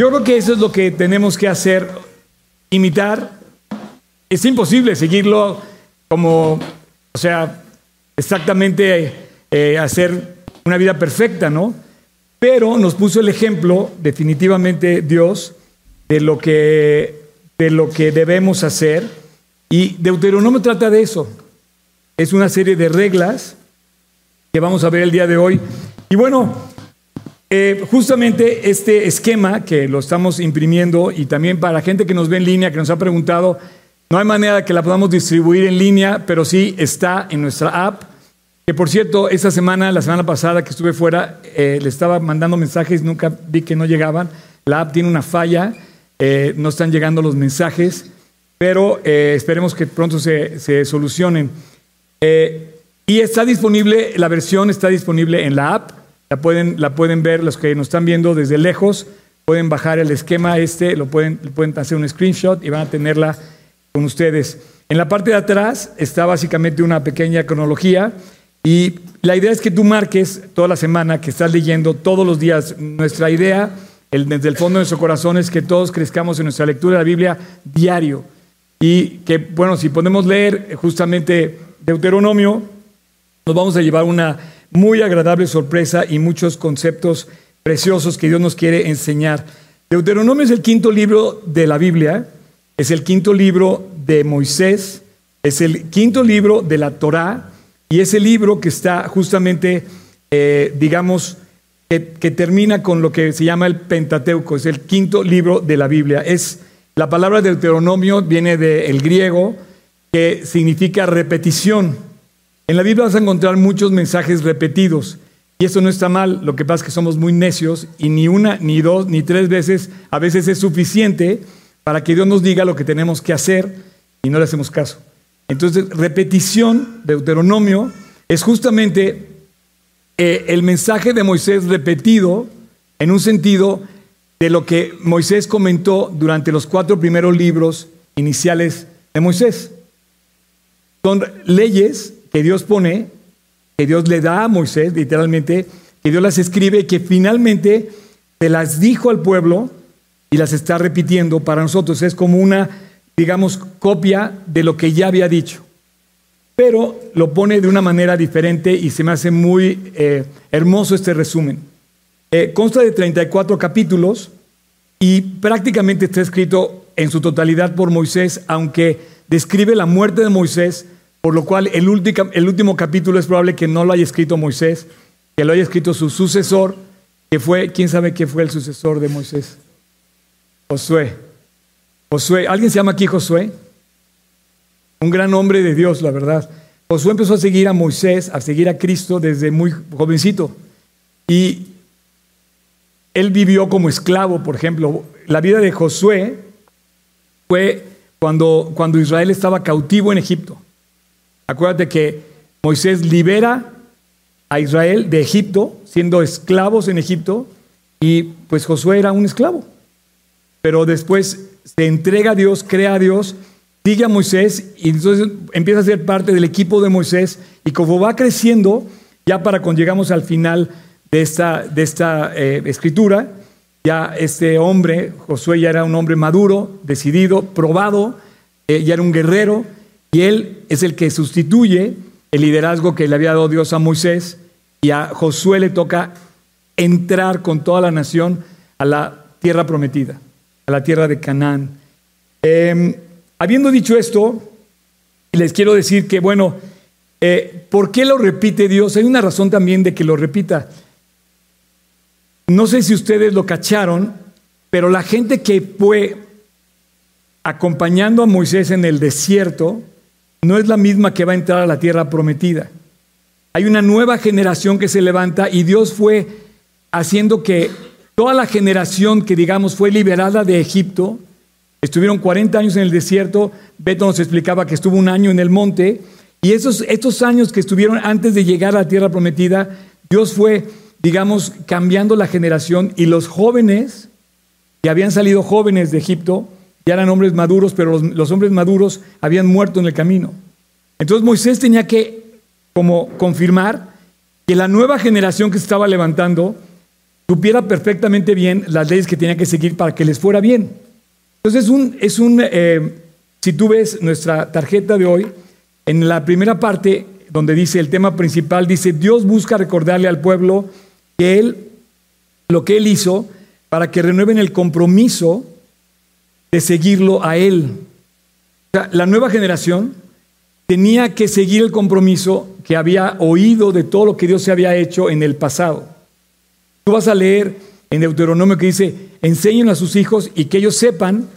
Yo creo que eso es lo que tenemos que hacer, imitar. Es imposible seguirlo como, o sea, exactamente eh, hacer una vida perfecta, ¿no? Pero nos puso el ejemplo, definitivamente Dios, de lo que, de lo que debemos hacer. Y Deuteronomio trata de eso. Es una serie de reglas que vamos a ver el día de hoy. Y bueno, eh, justamente este esquema que lo estamos imprimiendo y también para la gente que nos ve en línea, que nos ha preguntado, no hay manera que la podamos distribuir en línea, pero sí está en nuestra app. Que por cierto, esta semana, la semana pasada que estuve fuera, eh, le estaba mandando mensajes, nunca vi que no llegaban. La app tiene una falla, eh, no están llegando los mensajes, pero esperemos que pronto se solucionen. y está disponible, la versión está disponible en la app. La pueden, la pueden ver los que nos están viendo desde lejos, pueden bajar el esquema este, lo pueden, pueden hacer un screenshot y van a tenerla con ustedes. En la parte de atrás está básicamente una pequeña cronología y la idea es que tú marques toda la semana que estás leyendo todos los días. Nuestra idea desde el fondo de nuestro corazón es que todos crezcamos en nuestra lectura de la Biblia diario. Y que, bueno, si podemos leer justamente Deuteronomio, nos vamos a llevar una muy agradable sorpresa y muchos conceptos preciosos que Dios nos quiere enseñar. Deuteronomio es el quinto libro de la Biblia, es el quinto libro de Moisés, es el quinto libro de la Torá y es el libro que está justamente, eh, digamos, que, termina con lo que se llama el Pentateuco, es el quinto libro de la Biblia. Es la palabra Deuteronomio viene del griego que significa repetición. En la Biblia vas a encontrar muchos mensajes repetidos. Y eso no está mal, lo que pasa es que somos muy necios y ni una, ni dos, ni tres veces a veces es suficiente para que Dios nos diga lo que tenemos que hacer y no le hacemos caso. Entonces, repetición, Deuteronomio, es justamente eh, el mensaje de Moisés repetido en un sentido de lo que Moisés comentó durante los cuatro primeros libros iniciales de Moisés. Son leyes que Dios pone, que Dios le da a Moisés, literalmente, que Dios las escribe que finalmente se las dijo al pueblo y las está repitiendo para nosotros. Es como una, digamos, copia de lo que ya había dicho. Pero lo pone de una manera diferente y se me hace muy eh, hermoso este resumen. Eh, consta de 34 capítulos y prácticamente está escrito en su totalidad por Moisés, aunque describe la muerte de Moisés por lo cual el, último capítulo es probable que no lo haya escrito Moisés, que lo haya escrito su sucesor, que fue, ¿quién sabe qué fue el sucesor de Moisés? Josué. Josué, ¿alguien se llama aquí Josué? Un gran hombre de Dios, la verdad. Josué empezó a seguir a Moisés, a seguir a Cristo desde muy jovencito. Y él vivió como esclavo, por ejemplo. La vida de Josué fue cuando, cuando Israel estaba cautivo en Egipto. Acuérdate que Moisés libera a Israel de Egipto, siendo esclavos en Egipto, y pues Josué era un esclavo. Pero después se entrega a Dios, crea a Dios, sigue a Moisés y entonces empieza a ser parte del equipo de Moisés y como va creciendo, ya para cuando llegamos al final de esta, de esta eh, escritura, ya este hombre, Josué ya era un hombre maduro, decidido, probado, eh, ya era un guerrero, y él es el que sustituye el liderazgo que le había dado Dios a Moisés y a Josué le toca entrar con toda la nación a la tierra prometida, a la tierra de Canaán. Em, habiendo dicho esto, les quiero decir que, bueno, eh, ¿por qué lo repite Dios? Hay una razón también de que lo repita. No sé si ustedes lo cacharon, pero la gente que fue acompañando a Moisés en el desierto, no es la misma que va a entrar a la tierra prometida. Hay una nueva generación que se levanta y Dios fue haciendo que toda la generación que digamos fue liberada de Egipto, estuvieron 40 años en el desierto, Beto nos explicaba que estuvo un año en el monte, y esos, estos años que estuvieron antes de llegar a la tierra prometida, Dios fue, digamos, cambiando la generación y los jóvenes, que habían salido jóvenes de Egipto, ya eran hombres maduros, pero los, hombres maduros habían muerto en el camino. Entonces Moisés tenía que como confirmar que la nueva generación que se estaba levantando supiera perfectamente bien las leyes que tenía que seguir para que les fuera bien. Entonces, es un, es un eh, si tú ves nuestra tarjeta de hoy, en la primera parte, donde dice el tema principal, dice, Dios busca recordarle al pueblo que Él, lo que Él hizo, para que renueven el compromiso de seguirlo a Él. la nueva generación tenía que seguir el compromiso que había oído de todo lo que Dios se había hecho en el pasado. Tú vas a leer en Deuteronomio que dice, enseñen a sus hijos y que ellos sepan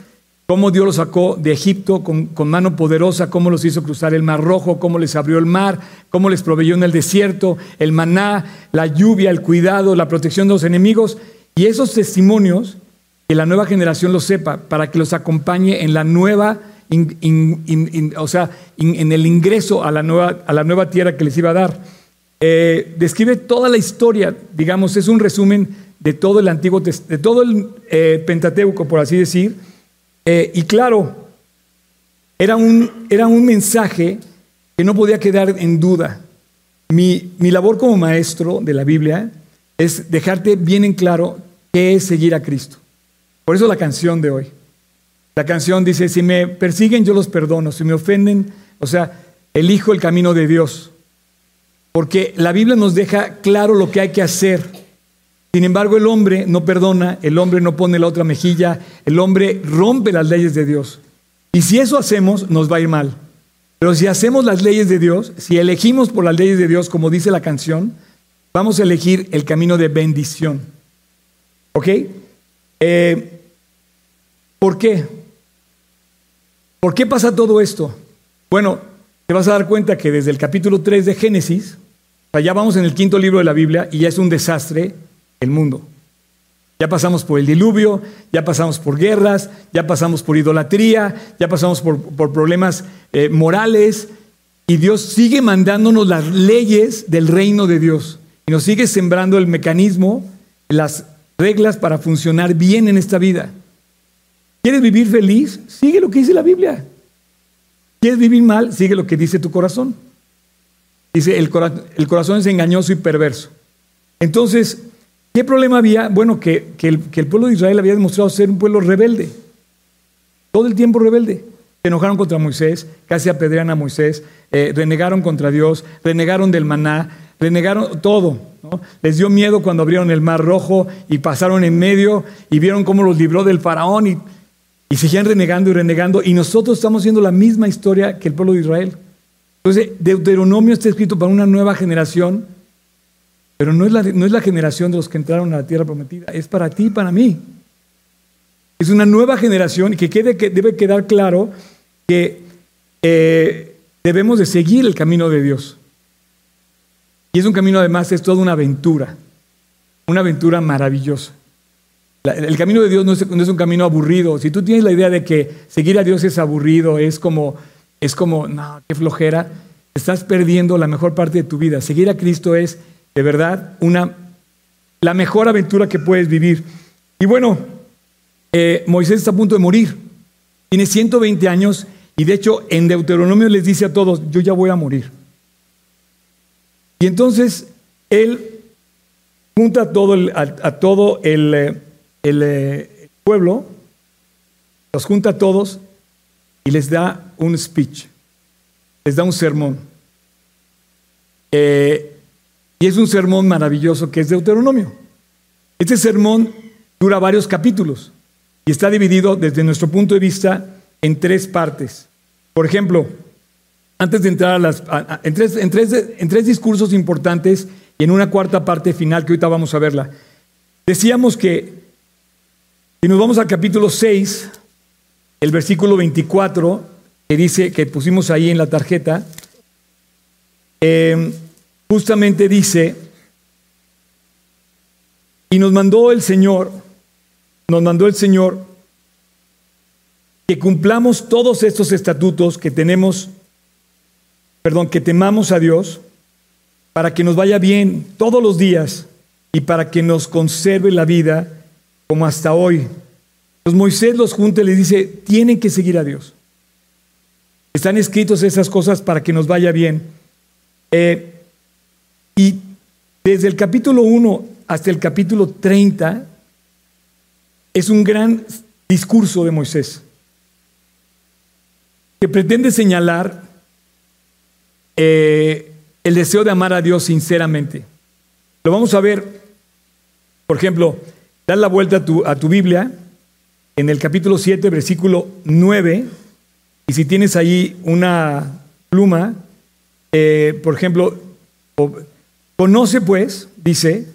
cómo Dios los sacó de Egipto con, con, mano poderosa, cómo los hizo cruzar el mar rojo, cómo les abrió el mar, cómo les proveyó en el desierto, el maná, la lluvia, el cuidado, la protección de los enemigos. Y esos testimonios, que la nueva generación los sepa, para que los acompañe en la nueva o sea, en el ingreso a la, nueva, a la nueva tierra que les iba a dar. Eh, describe toda la historia, digamos, es un resumen de todo el Antiguo de todo el eh, Pentateuco, por así decir. Eh, y claro, era un, era un mensaje que no podía quedar en duda. Mi, mi labor como maestro de la Biblia es dejarte bien en claro qué es seguir a Cristo. Por eso la canción de hoy. La canción dice, si me persiguen yo los perdono, si me ofenden, o sea, elijo el camino de Dios. Porque la Biblia nos deja claro lo que hay que hacer. Sin embargo, el hombre no perdona, el hombre no pone la otra mejilla, el hombre rompe las leyes de Dios. Y si eso hacemos, nos va a ir mal. Pero si hacemos las leyes de Dios, si elegimos por las leyes de Dios, como dice la canción, vamos a elegir el camino de bendición. ¿Ok? Eh, ¿Por qué? ¿Por qué pasa todo esto? Bueno, te vas a dar cuenta que desde el capítulo 3 de Génesis, allá vamos en el quinto libro de la Biblia y ya es un desastre el mundo. Ya pasamos por el diluvio, ya pasamos por guerras, ya pasamos por idolatría, ya pasamos por, problemas eh, morales y Dios sigue mandándonos las leyes del reino de Dios y nos sigue sembrando el mecanismo, las reglas para funcionar bien en esta vida. ¿Quieres vivir feliz? Sigue lo que dice la Biblia. ¿Quieres vivir mal? Sigue lo que dice tu corazón. Dice, el, corazón es engañoso y perverso. Entonces, ¿qué problema había? Bueno, que, el, pueblo de Israel había demostrado ser un pueblo rebelde. Todo el tiempo rebelde. Se enojaron contra Moisés, casi apedrean a Moisés, eh, renegaron contra Dios, renegaron del maná, renegaron todo. Les dio miedo cuando abrieron el mar rojo y pasaron en medio y vieron cómo los libró del faraón y y seguían renegando y renegando. Y nosotros estamos haciendo la misma historia que el pueblo de Israel. Entonces, Deuteronomio está escrito para una nueva generación, pero no es, la, no es la generación de los que entraron a la tierra prometida, es para ti y para mí. Es una nueva generación y que, quede, que debe quedar claro que eh, debemos de seguir el camino de Dios. Y es un camino además, es toda una aventura, una aventura maravillosa. El camino de Dios no es, un camino aburrido. Si tú tienes la idea de que seguir a Dios es aburrido, es como, es como, no, qué flojera, estás perdiendo la mejor parte de tu vida. Seguir a Cristo es, de verdad, una, la mejor aventura que puedes vivir. Y bueno, eh, Moisés está a punto de morir. Tiene 120 años y de hecho en Deuteronomio les dice a todos, yo ya voy a morir. Y entonces él junta todo a, todo el... Eh, eh, el pueblo los junta a todos y les da un speech, les da un sermón. Eh, y es un sermón maravilloso que es Deuteronomio. Este sermón dura varios capítulos y está dividido desde nuestro punto de vista en tres partes. Por ejemplo, antes de entrar a las, en, tres, en tres discursos importantes y en una cuarta parte final que ahorita vamos a verla, decíamos que y nos vamos al capítulo 6, el versículo 24, que dice, que pusimos ahí en la tarjeta, em, justamente dice, y nos mandó el Señor, nos mandó el Señor que cumplamos todos estos estatutos que tenemos, perdón, que temamos a Dios, para que nos vaya bien todos los días y para que nos conserve la vida como hasta hoy. Entonces Moisés los junta y les dice, tienen que seguir a Dios. Están escritos esas cosas para que nos vaya bien. Eh, y desde el capítulo 1 hasta el capítulo 30 es un gran discurso de Moisés que pretende señalar eh, el deseo de amar a Dios sinceramente. Lo vamos a ver, por ejemplo, dar la vuelta a tu, a tu Biblia en el capítulo 7, versículo 9, y si tienes ahí una pluma, eh, por ejemplo, conoce pues, dice,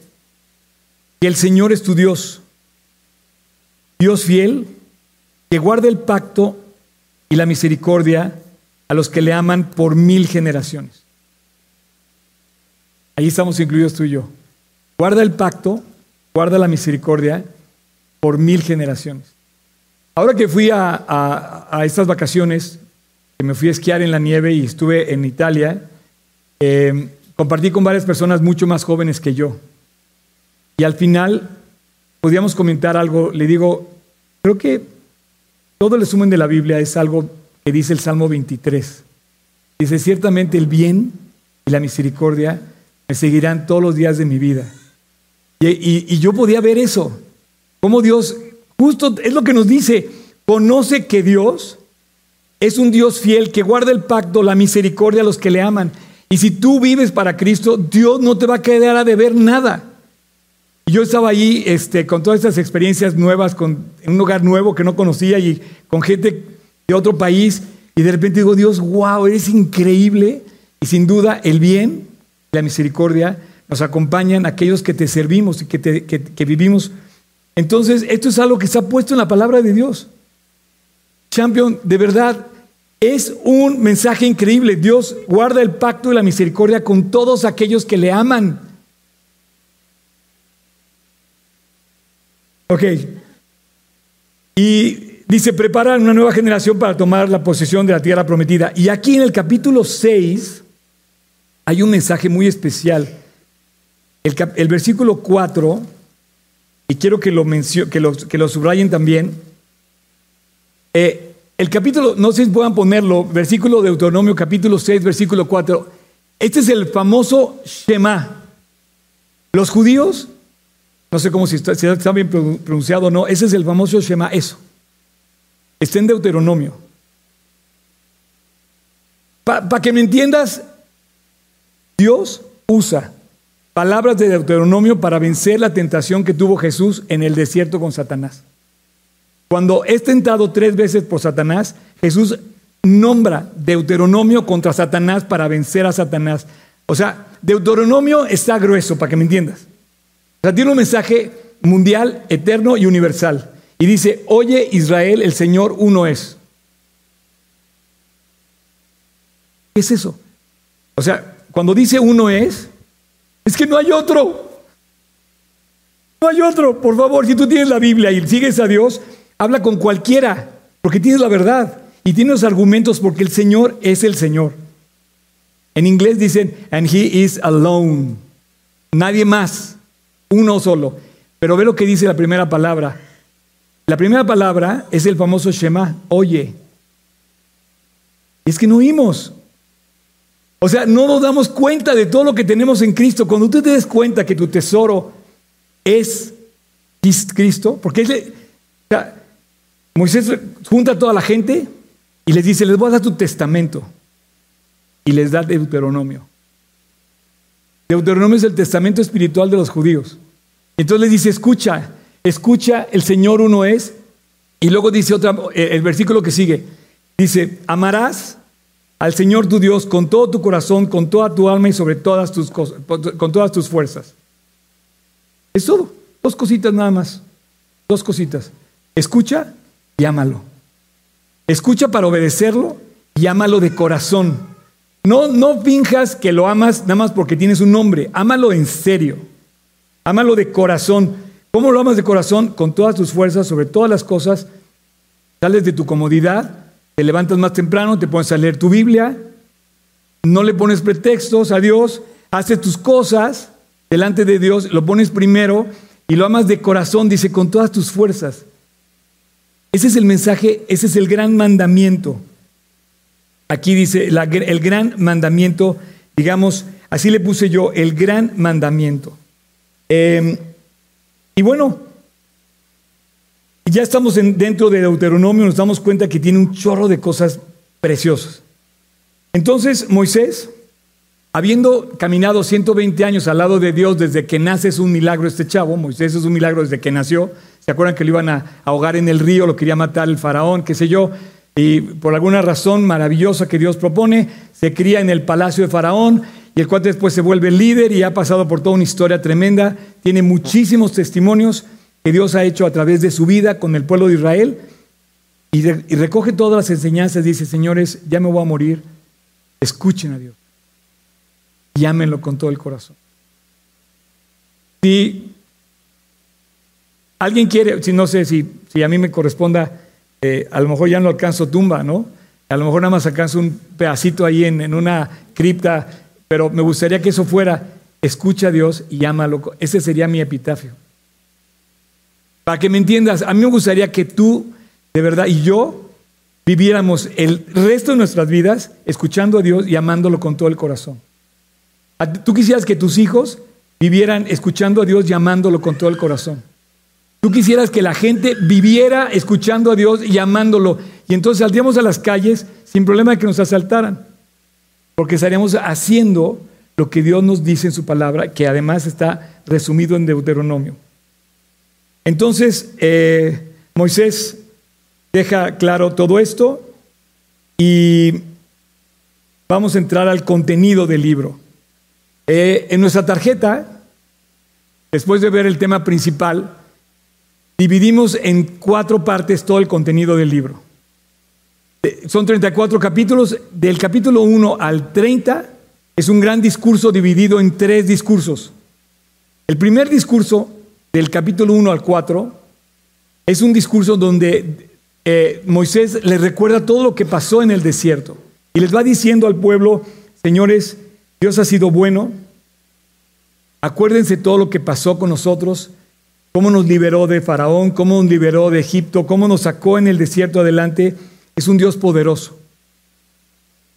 que el Señor es tu Dios, Dios fiel, que guarda el pacto y la misericordia a los que le aman por mil generaciones. Ahí estamos incluidos tú y yo. Guarda el pacto, guarda la misericordia por mil generaciones. Ahora que fui a, estas vacaciones, que me fui a esquiar en la nieve y estuve en Italia, eh, compartí con varias personas mucho más jóvenes que yo. Y al final podíamos comentar algo, le digo, creo que todo el resumen de la Biblia es algo que dice el Salmo 23. Dice, ciertamente el bien y la misericordia me seguirán todos los días de mi vida. Y, y yo podía ver eso, cómo Dios, justo es lo que nos dice, conoce que Dios es un Dios fiel que guarda el pacto, la misericordia a los que le aman. Y si tú vives para Cristo, Dios no te va a quedar a deber nada. Yo estaba allí este, con todas estas experiencias nuevas, con, en un lugar nuevo que no conocía y con gente de otro país. Y de repente digo, Dios, wow, eres increíble. Y sin duda el bien, la misericordia nos acompañan aquellos que te servimos y que, que vivimos. Entonces, esto es algo que está puesto en la palabra de Dios. Champion, de verdad, es un mensaje increíble. Dios guarda el pacto y la misericordia con todos aquellos que le aman. Ok. Y dice, prepara una nueva generación para tomar la posesión de la tierra prometida. Y aquí en el capítulo 6 hay un mensaje muy especial. El, versículo 4, y quiero que lo, que lo, subrayen también. Eh, el capítulo, no sé si puedan ponerlo, versículo de Deuteronomio, capítulo 6, versículo 4. Este es el famoso Shema. Los judíos, no sé cómo si está, bien pronunciado o no, ese es el famoso Shema, eso. Está en Deuteronomio. Para que me entiendas, Dios usa palabras de Deuteronomio para vencer la tentación que tuvo Jesús en el desierto con Satanás. Cuando es tentado tres veces por Satanás, Jesús nombra Deuteronomio contra Satanás para vencer a Satanás. O sea, Deuteronomio está grueso, para que me entiendas. O sea, tiene un mensaje mundial, eterno y universal. Y dice, oye Israel, el Señor uno es. ¿Qué es eso? O sea, cuando dice uno es, es que no hay otro. No hay otro. Por favor, si tú tienes la Biblia y sigues a Dios, Habla con cualquiera, porque tienes la verdad y tienes los argumentos porque el Señor es el Señor. En inglés dicen, and he is alone. Nadie más, uno solo. Pero ve lo que dice la primera palabra. La primera palabra es el famoso Shema, oye. Es que no oímos. O sea, no nos damos cuenta de todo lo que tenemos en Cristo. Cuando tú te des cuenta que tu tesoro es Cristo, porque es, Moisés junta a toda la gente y les dice, les voy a dar tu testamento. Y les da Deuteronomio. Deuteronomio es el testamento espiritual de los judíos. Entonces les dice, escucha, escucha, el Señor uno es. Y luego dice otra, eh, el versículo que sigue, dice, amarás al Señor tu Dios con todo tu corazón, con toda tu alma y sobre todas tus cosas, con todas tus fuerzas. Es todo, dos cositas nada más, dos cositas. Escucha y ámalo. Escucha para obedecerlo y ámalo de corazón. No, no finjas que lo amas nada más porque tienes un nombre. Ámalo en serio. Ámalo de corazón. ¿Cómo lo amas de corazón? Con todas tus fuerzas, sobre todas las cosas. Sales de tu comodidad, te levantas más temprano, te pones a leer tu Biblia, no le pones pretextos a Dios, haces tus cosas delante de Dios, lo pones primero y lo amas de corazón, dice, con todas tus fuerzas. Ese es el mensaje, ese es el gran mandamiento. Aquí dice el gran mandamiento, digamos, así le puse yo, el gran mandamiento. Em, y bueno, ya estamos dentro de Deuteronomio, nos damos cuenta que tiene un chorro de cosas preciosas. Entonces Moisés, habiendo caminado 120 años al lado de Dios desde que nace, es un milagro este chavo, Moisés es un milagro desde que nació, ¿se acuerdan que lo iban a ahogar en el río, lo quería matar el faraón, qué sé yo? Y por alguna razón maravillosa que Dios propone, se cría en el palacio de faraón y el cual después se vuelve líder y ha pasado por toda una historia tremenda, tiene muchísimos testimonios que Dios ha hecho a través de su vida con el pueblo de Israel y, recoge todas las enseñanzas, dice, señores, ya me voy a morir, escuchen a Dios, llámenlo con todo el corazón. Si alguien quiere, si no sé si, a mí me corresponda, eh, a lo mejor ya no alcanzo tumba, ¿no? A lo mejor nada más alcanzo un pedacito ahí en, en una cripta, pero me gustaría que eso fuera, escucha a Dios y llámalo. Ese sería mi epitafio. Para que me entiendas, a mí me gustaría que tú, de verdad, y yo viviéramos el resto de nuestras vidas escuchando a Dios y amándolo con todo el corazón. Tú quisieras que tus hijos vivieran escuchando a Dios y amándolo con todo el corazón. Tú quisieras que la gente viviera escuchando a Dios y amándolo. Y entonces saldríamos a las calles sin problema de que nos asaltaran. Porque estaríamos haciendo lo que Dios nos dice en su palabra, que además está resumido en Deuteronomio. Entonces, eh, Moisés deja claro todo esto y vamos a entrar al contenido del libro. Eh, en nuestra tarjeta, después de ver el tema principal, dividimos en cuatro partes todo el contenido del libro. Eh, son 34 capítulos, del capítulo 1 al 30 es un gran discurso dividido en tres discursos. El primer discurso del capítulo 1 al 4, es un discurso donde eh, Moisés les recuerda todo lo que pasó en el desierto y les va diciendo al pueblo, señores, Dios ha sido bueno, acuérdense todo lo que pasó con nosotros, cómo nos liberó de Faraón, cómo nos liberó de Egipto, cómo nos sacó en el desierto adelante, es un Dios poderoso.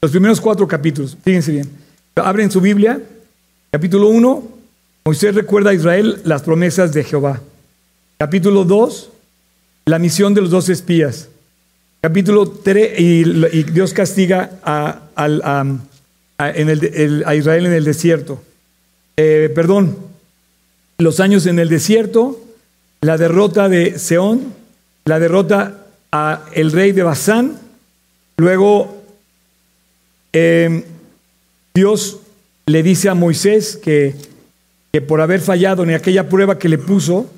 Los primeros cuatro capítulos, fíjense bien, abren su Biblia, capítulo 1, Moisés recuerda a Israel las promesas de Jehová. Capítulo 2, la misión de los dos espías. Capítulo 3, y, Dios castiga a, Israel en el desierto. Eh, perdón, los años en el desierto, la derrota de Seón, la derrota a el rey de Basán, luego eh, Dios le dice a Moisés que que por haber fallado en aquella prueba que le puso,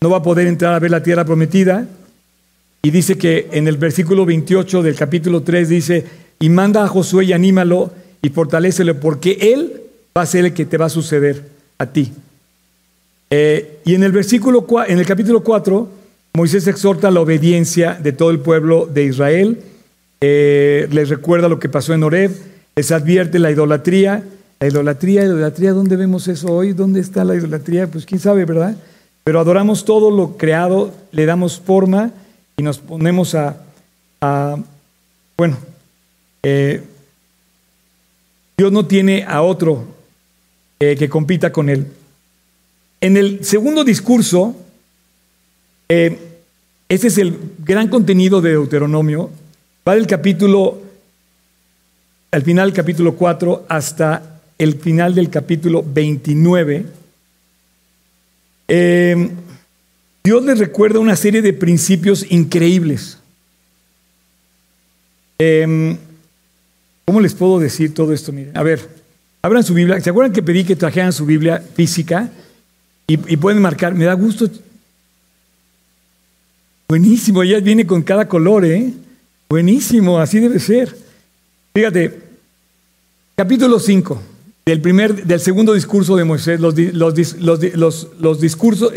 no va a poder entrar a ver la tierra prometida. Y dice que en el versículo 28 del capítulo 3 dice, y manda a Josué y anímalo y fortalecelo, porque él va a ser el que te va a suceder a ti. Eh, y en el versículo, en el capítulo 4, Moisés exhorta la obediencia de todo el pueblo de Israel, eh, les recuerda lo que pasó en Horeb, les advierte la idolatría, la idolatría, la idolatría, ¿dónde vemos eso hoy? ¿Dónde está la idolatría? Pues quién sabe, ¿verdad? Pero adoramos todo lo creado, le damos forma y nos ponemos a, bueno, eh, Dios no tiene a otro eh, que compita con él. En el segundo discurso, eh, ese es el gran contenido de Deuteronomio, va del capítulo, al final del capítulo 4 hasta el final del capítulo 29, eh, Dios les recuerda una serie de principios increíbles. Eh, ¿Cómo les puedo decir todo esto? Miren, a ver, abran su Biblia. ¿Se acuerdan que pedí que trajeran su Biblia física? Y, y pueden marcar, me da gusto. Buenísimo, ella viene con cada color, ¿eh? Buenísimo, así debe ser. Fíjate, capítulo 5 del, primer, del segundo discurso de Moisés, los, los, discursos,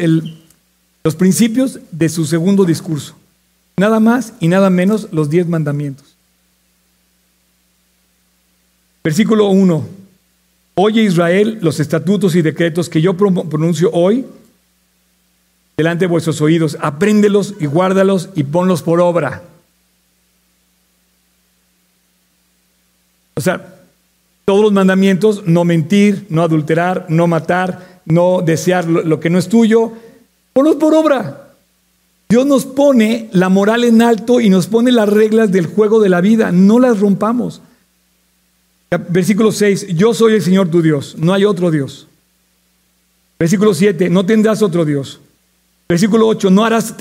los principios de su segundo discurso. Nada más y nada menos los diez mandamientos. Versículo 1. Oye Israel los estatutos y decretos que yo pronuncio hoy delante de vuestros oídos. Apréndelos y guárdalos y ponlos por obra. O sea, todos los mandamientos, no mentir, no adulterar, no matar, no desear lo, que no es tuyo. Ponlos por obra. Dios nos pone la moral en alto y nos pone las reglas del juego de la vida. No las rompamos. Versículo 6, yo soy el Señor tu Dios, no hay otro Dios. Versículo 7, no tendrás otro Dios. Versículo 8, no harás,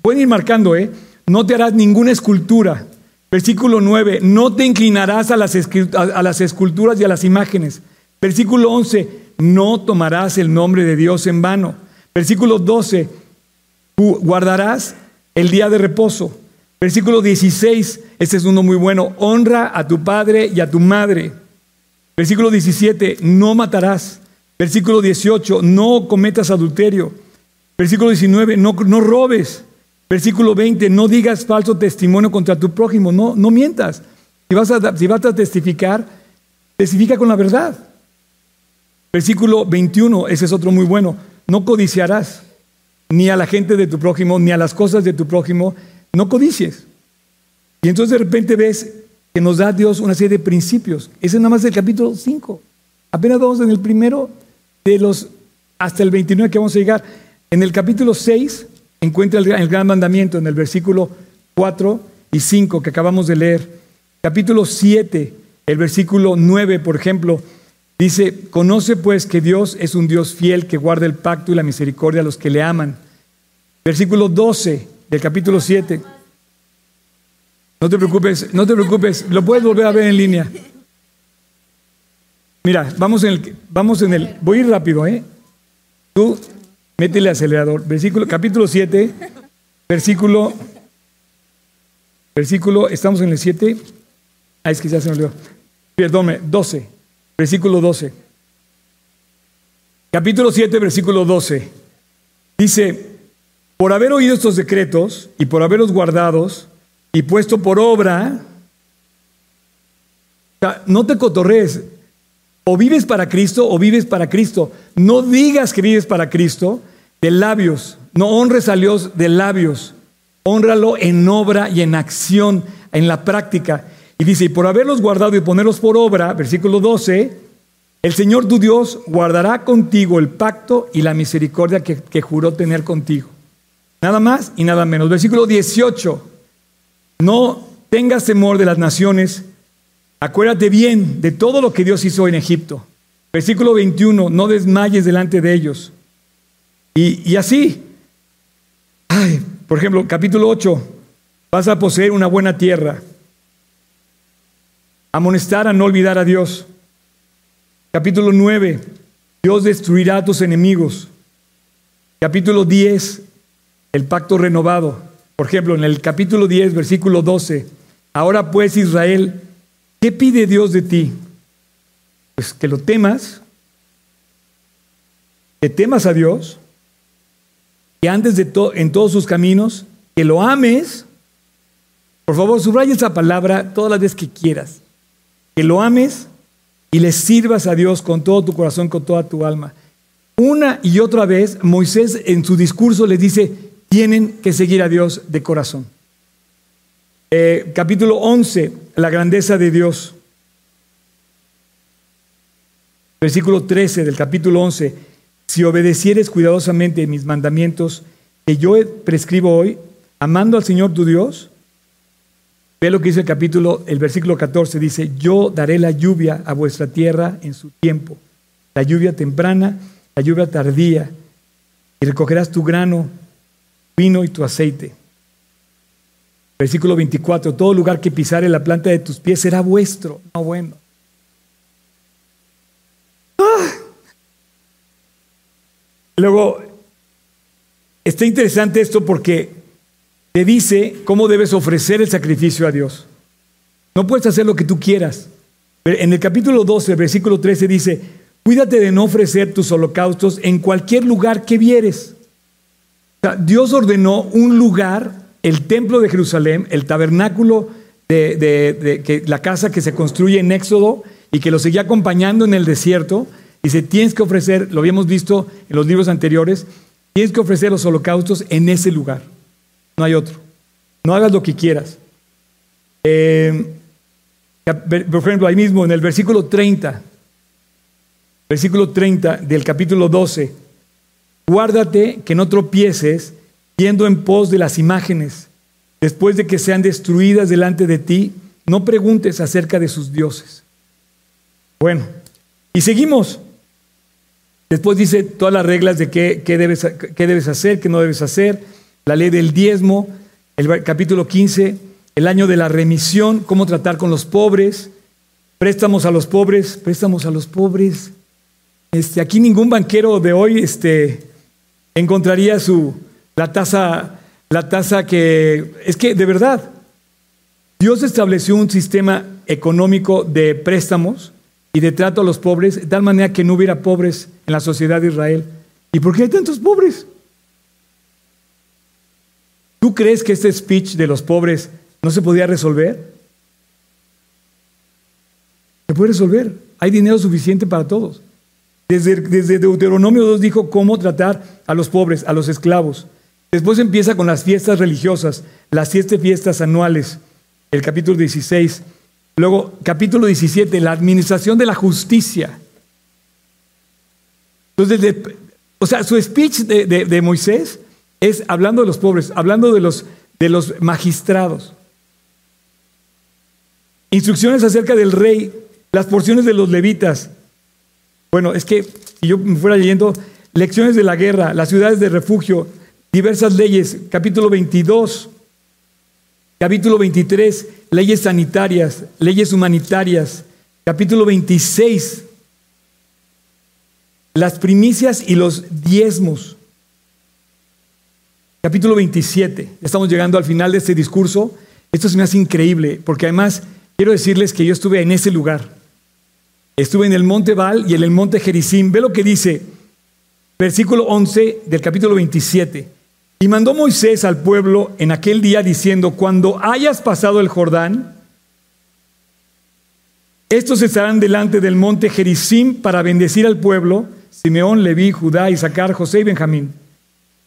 pueden ir marcando, ¿eh? No te harás ninguna escultura. Versículo 9, no te inclinarás a las, esculturas y a las imágenes. Versículo 11, no tomarás el nombre de Dios en vano. Versículo 12, guardarás el día de reposo. Versículo 16, este es uno muy bueno, honra a tu padre y a tu madre. Versículo 17, no matarás. Versículo 18, no cometas adulterio. Versículo 19, no, no robes. Versículo 20, no digas falso testimonio contra tu prójimo, no, no mientas. Si vas, a, si vas a testificar, testifica con la verdad. Versículo 21, ese es otro muy bueno, no codiciarás ni a la gente de tu prójimo, ni a las cosas de tu prójimo, no codicies. Y entonces de repente ves que nos da Dios una serie de principios. Ese es nada más el capítulo 5. Apenas vamos en el primero de los hasta el 29 que vamos a llegar. En el capítulo 6 encuentra el, gran mandamiento en el versículo 4 y 5 que acabamos de leer. Capítulo 7, el versículo 9, por ejemplo, dice, conoce pues que Dios es un Dios fiel que guarda el pacto y la misericordia a los que le aman. Versículo 12 del capítulo 7. No te preocupes, no te preocupes, lo puedes volver a ver en línea. Mira, vamos en el, vamos en el, voy a ir rápido, ¿eh? Tú métele acelerador. Versículo, capítulo 7, versículo, versículo, estamos en el 7. Ah, es que ya se me olvidó. Perdónme, 12, versículo 12. Capítulo 7, versículo 12. Dice, por haber oído estos decretos y por haberlos guardados y puesto por obra, no te cotorrees. O vives para Cristo o vives para Cristo. No digas que vives para Cristo de labios. No honres a Dios de labios. Honralo en obra y en acción, en la práctica. Y dice, y por haberlos guardado y ponerlos por obra, versículo 12, el Señor tu Dios guardará contigo el pacto y la misericordia que, que juró tener contigo. Nada más y nada menos. Versículo 18. No tengas temor de las naciones. Acuérdate bien de todo lo que Dios hizo en Egipto. Versículo 21. No desmayes delante de ellos. Y, así. Ay, por ejemplo, capítulo 8. Vas a poseer una buena tierra. Amonestar a no olvidar a Dios. Capítulo 9. Dios destruirá a tus enemigos. Capítulo 10 el pacto renovado. Por ejemplo, en el capítulo 10, versículo 12, ahora pues Israel, ¿qué pide Dios de ti? Pues que lo temas, que temas a Dios, que andes de en todos sus caminos, que lo ames. Por favor, subraya esa palabra todas las veces que quieras. Que lo ames y le sirvas a Dios con todo tu corazón, con toda tu alma. Una y otra vez, Moisés en su discurso les dice, tienen que seguir a Dios de corazón. Eh, capítulo 11, la grandeza de Dios. Versículo 13 del capítulo 11. Si obedecieres cuidadosamente mis mandamientos que yo prescribo hoy, amando al Señor tu Dios, ve lo que dice el capítulo, el versículo 14, dice, yo daré la lluvia a vuestra tierra en su tiempo, la lluvia temprana, la lluvia tardía, y recogerás tu grano vino y tu aceite. Versículo 24, todo lugar que pisare la planta de tus pies será vuestro. No bueno. ¡Ah! Luego, está interesante esto porque te dice cómo debes ofrecer el sacrificio a Dios. No puedes hacer lo que tú quieras. En el capítulo 12, versículo 13 dice, cuídate de no ofrecer tus holocaustos en cualquier lugar que vieres Dios ordenó un lugar, el templo de Jerusalén, el tabernáculo de, la casa que se construye en Éxodo y que lo seguía acompañando en el desierto. Dice, tienes que ofrecer, lo habíamos visto en los libros anteriores, tienes que ofrecer los holocaustos en ese lugar. No hay otro. No hagas lo que quieras. Eh, por ejemplo, ahí mismo en el versículo 30, versículo 30 del capítulo 12. Guárdate que no tropieces yendo en pos de las imágenes. Después de que sean destruidas delante de ti, no preguntes acerca de sus dioses. Bueno, y seguimos. Después dice todas las reglas de qué, debes, qué debes hacer, qué no debes hacer, la ley del diezmo, el capítulo 15, el año de la remisión, cómo tratar con los pobres, préstamos a los pobres, préstamos a los pobres. Este, aquí ningún banquero de hoy este, encontraría su, la tasa, la tasa que, es que de verdad, Dios estableció un sistema económico de préstamos y de trato a los pobres, de tal manera que no hubiera pobres en la sociedad de Israel. ¿Y por qué hay tantos pobres? ¿Tú crees que este speech de los pobres no se podía resolver? Se puede resolver. Hay dinero suficiente para todos. Desde, desde Deuteronomio 2 dijo cómo tratar a los pobres, a los esclavos. Después empieza con las fiestas religiosas, las siete fiestas anuales, el capítulo 16 Luego, capítulo 17, la administración de la justicia. Entonces, o sea, su speech de, Moisés es hablando de los pobres, hablando de los, de los magistrados. Instrucciones acerca del rey, las porciones de los levitas. Bueno, es que si yo me fuera leyendo, lecciones de la guerra, las ciudades de refugio, diversas leyes, capítulo 22, capítulo 23, leyes sanitarias, leyes humanitarias. Capítulo 26, las primicias y los diezmos. Capítulo 27, estamos llegando al final de este discurso. Esto se me hace increíble, porque además quiero decirles que yo estuve en ese lugar. Estuve en el monte Val y en el monte Jericim. Ve lo que dice, versículo 11 del capítulo 27. Y mandó Moisés al pueblo en aquel día diciendo, cuando hayas pasado el Jordán, estos estarán delante del monte Jericim para bendecir al pueblo, Simeón, Leví, Judá, Isaacar, José y Benjamín.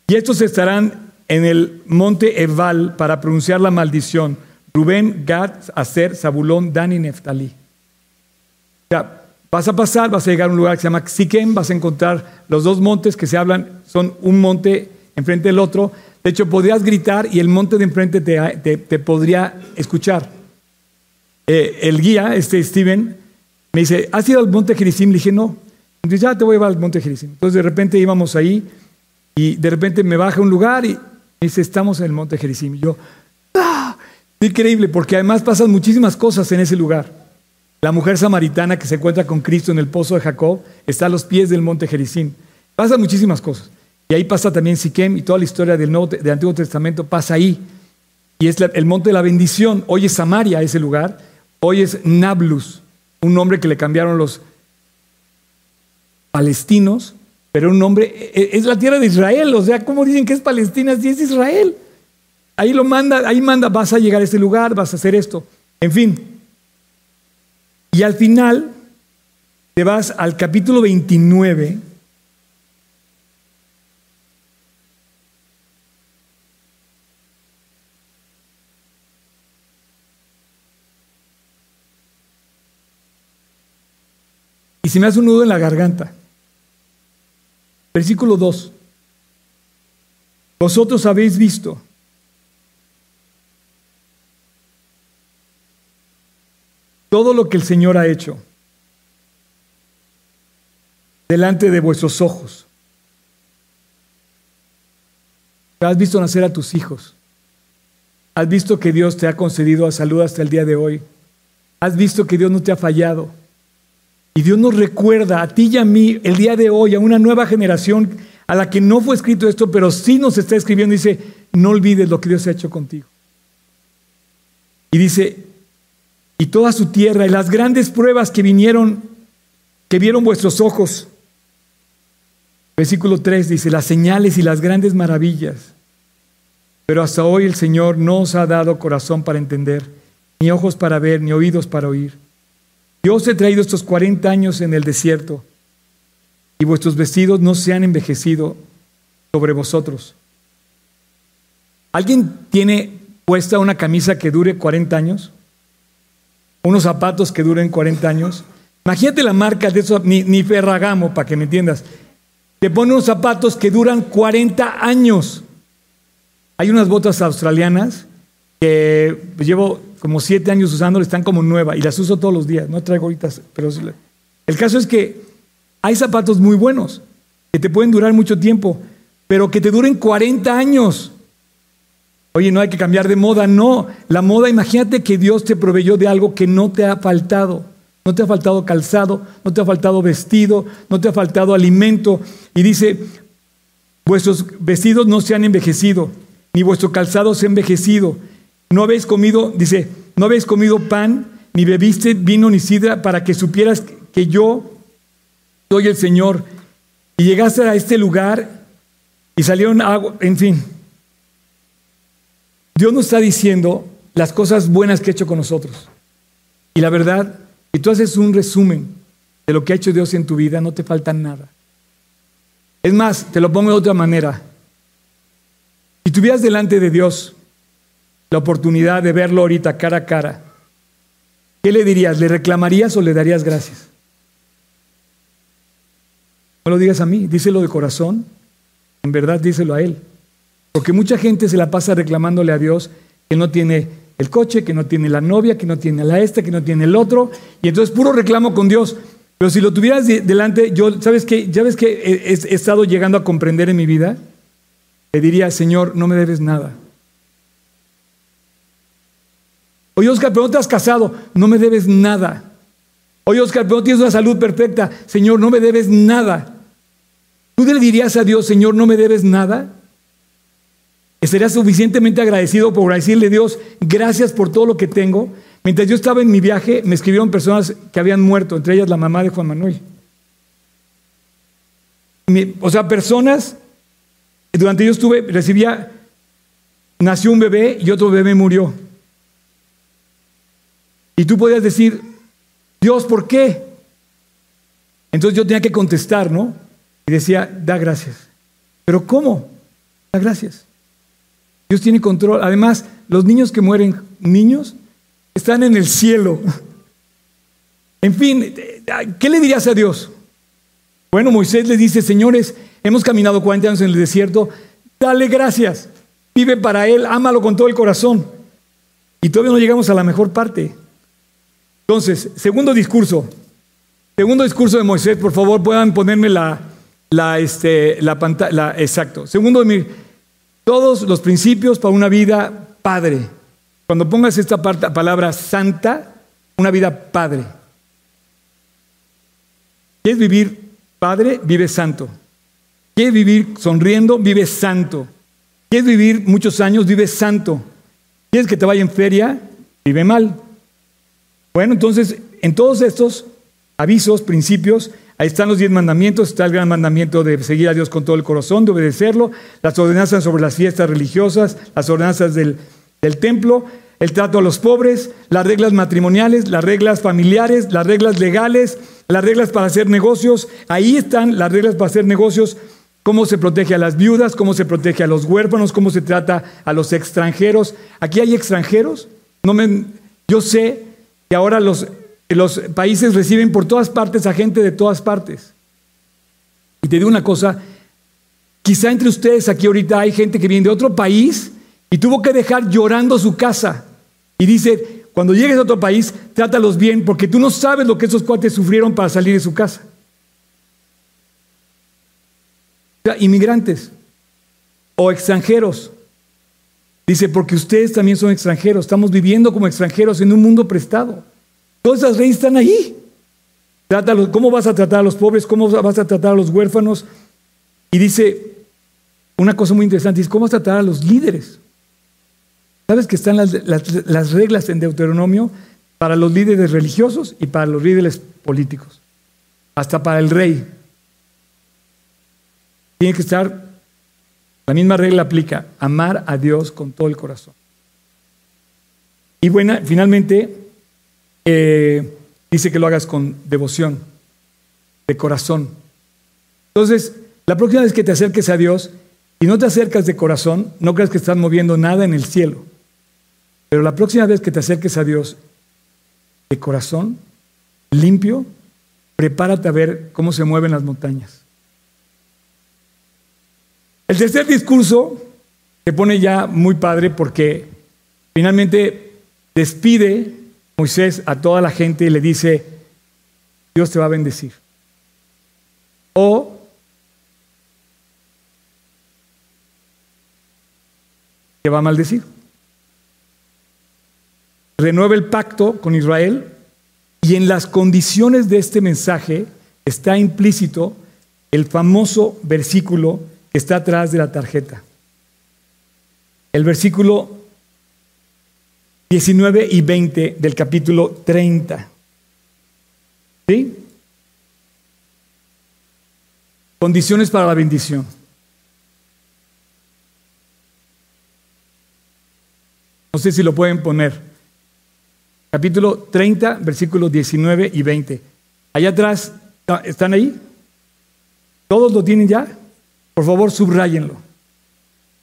Y estos estarán en el monte Ebal para pronunciar la maldición, Rubén, Gad, Aser, Zabulón, Dan y Neftalí. O sea, vas a pasar, vas a llegar a un lugar que se llama Siquem, vas a encontrar los dos montes que se hablan, son un monte enfrente del otro. De hecho, podrías gritar y el monte de enfrente te, podría escuchar. Eh, el guía, este Steven, me dice, ¿has ido al monte Gerizim? Le dije, no. Entonces, ya te voy a llevar al monte Gerizim. Entonces, de repente íbamos ahí y de repente me baja a un lugar y me dice, estamos en el monte Gerizim. Y yo, ¡ah! Increíble, porque además pasan muchísimas cosas en ese lugar. La mujer samaritana que se encuentra con Cristo en el pozo de Jacob está a los pies del monte Gerizim. Pasan muchísimas cosas. Y ahí pasa también Siquem y toda la historia del, Nuevo, del Antiguo Testamento pasa ahí. Y es el monte de la bendición. Hoy es Samaria ese lugar. Hoy es Nablus, un nombre que le cambiaron los palestinos, pero un nombre, e, e, es la tierra de Israel. O sea, ¿cómo dicen que es Palestina si es Israel? Ahí lo manda, ahí manda, vas a llegar a este lugar, vas a hacer esto. En fin. Y al final te vas al capítulo 29 Y se me hace un nudo en la garganta. Versículo 2. Vosotros habéis visto todo lo que el Señor ha hecho delante de vuestros ojos. Has visto nacer a tus hijos. Has visto que Dios te ha concedido a salud hasta el día de hoy. Has visto que Dios no te ha fallado. Y Dios nos recuerda a ti y a mí el día de hoy, a una nueva generación a la que no fue escrito esto, pero sí nos está escribiendo. Dice, no olvides lo que Dios ha hecho contigo. Y dice, y toda su tierra y las grandes pruebas que vinieron, que vieron vuestros ojos. Versículo 3 dice, las señales y las grandes maravillas. Pero hasta hoy el Señor no os ha dado corazón para entender, ni ojos para ver, ni oídos para oír. Yo os he traído estos 40 años en el desierto y vuestros vestidos no se han envejecido sobre vosotros. ¿Alguien tiene puesta una camisa que dure 40 años? ¿Unos zapatos que duren 40 años? Imagínate la marca de eso, ni, ni Ferragamo, para que me entiendas. Te pone unos zapatos que duran 40 años. Hay unas botas australianas que llevo como 7 años usando, están como nuevas y las uso todos los días. No traigo ahorita, pero el caso es que hay zapatos muy buenos que te pueden durar mucho tiempo, pero que te duren 40 años. Oye, no hay que cambiar de moda, no. La moda, imagínate que Dios te proveyó de algo que no te ha faltado. No te ha faltado calzado, no te ha faltado vestido, no te ha faltado alimento. Y dice, vuestros vestidos no se han envejecido, ni vuestro calzado se ha envejecido. No habéis comido, dice, no habéis comido pan, ni bebiste vino ni sidra, para que supieras que yo soy el Señor. Y llegaste a este lugar y salieron agua, en fin. Dios nos está diciendo las cosas buenas que ha hecho con nosotros. Y la verdad, si tú haces un resumen de lo que ha hecho Dios en tu vida, no te falta nada. Es más, te lo pongo de otra manera. Si tuvieras delante de Dios la oportunidad de verlo ahorita cara a cara, ¿qué le dirías? ¿Le reclamarías o le darías gracias? No lo digas a mí, díselo de corazón. En verdad, díselo a Él. Porque mucha gente se la pasa reclamándole a Dios que no tiene el coche, que no tiene la novia, que no tiene la esta, que no tiene el otro, y entonces puro reclamo con Dios. Pero si lo tuvieras delante, yo, ¿sabes qué? ¿Ya ves que he, he, estado llegando a comprender en mi vida? Le diría, Señor, no me debes nada. Oye, Oscar, pero no te has casado, no me debes nada. Oye, Oscar, pero no tienes una salud perfecta, Señor, no me debes nada. ¿Tú le dirías a Dios, Señor, no me debes nada? Estaría suficientemente agradecido por decirle a Dios, gracias por todo lo que tengo. Mientras yo estaba en mi viaje, me escribieron personas que habían muerto, entre ellas la mamá de Juan Manuel. O sea, personas, durante yo estuve, recibía, nació un bebé y otro bebé murió. Y tú podías decir, Dios, ¿por qué? Entonces yo tenía que contestar, ¿no? Y decía, da gracias. ¿Pero cómo? Da gracias. Dios tiene control. Además, los niños que mueren, niños, están en el cielo. En fin, ¿qué le dirías a Dios? Bueno, Moisés le dice, señores, hemos caminado 40 años en el desierto, dale gracias, vive para Él, ámalo con todo el corazón. Y todavía no llegamos a la mejor parte. Entonces, segundo discurso, segundo discurso de Moisés, por favor, puedan ponerme la, la, este, la pantalla, exacto. Segundo, todos los principios para una vida padre. Cuando pongas esta palabra santa, una vida padre. ¿Quieres vivir padre? Vive santo. ¿Quieres vivir sonriendo? Vive santo. ¿Quieres vivir muchos años? Vive santo. ¿Quieres que te vaya en feria? Vive mal. Bueno, entonces, en todos estos avisos, principios, Ahí están los diez mandamientos, está el gran mandamiento de seguir a Dios con todo el corazón, de obedecerlo, las ordenanzas sobre las fiestas religiosas, las ordenanzas del, templo, el trato a los pobres, las reglas matrimoniales, las reglas familiares, las reglas legales, las reglas para hacer negocios. Ahí están las reglas para hacer negocios, cómo se protege a las viudas, cómo se protege a los huérfanos, cómo se trata a los extranjeros. Aquí hay extranjeros. No me, yo sé que ahora los los países reciben por todas partes a gente de todas partes. Y te digo una cosa, quizá entre ustedes aquí ahorita hay gente que viene de otro país y tuvo que dejar llorando su casa. Y dice, cuando llegues a otro país, trátalos bien porque tú no sabes lo que esos cuates sufrieron para salir de su casa. O sea, inmigrantes o extranjeros. Dice, porque ustedes también son extranjeros, estamos viviendo como extranjeros en un mundo prestado. Todas esas leyes están ahí. Trátalo, ¿Cómo vas a tratar a los pobres? ¿Cómo vas a tratar a los huérfanos? Y dice una cosa muy interesante, dice, ¿cómo vas a tratar a los líderes? ¿Sabes que están las, las reglas en Deuteronomio para los líderes religiosos y para los líderes políticos? Hasta para el rey. Tiene que estar, la misma regla aplica, amar a Dios con todo el corazón. Y bueno, finalmente, eh, dice que lo hagas con devoción, de corazón. Entonces, la próxima vez que te acerques a Dios y no te acercas de corazón, no creas que estás moviendo nada en el cielo. Pero la próxima vez que te acerques a Dios de corazón, limpio, prepárate a ver cómo se mueven las montañas. El tercer discurso se pone ya muy padre porque finalmente despide Moisés a toda la gente y le dice, Dios te va a bendecir. O te va a maldecir. Renueva el pacto con Israel y en las condiciones de este mensaje está implícito el famoso versículo que está atrás de la tarjeta. El versículo 19 y 20 del capítulo 30. ¿Sí? Condiciones para la bendición. No sé si lo pueden poner. Capítulo 30, versículos 19 y 20. Allá atrás, ¿están ahí? ¿Todos lo tienen ya? Por favor, subrayenlo.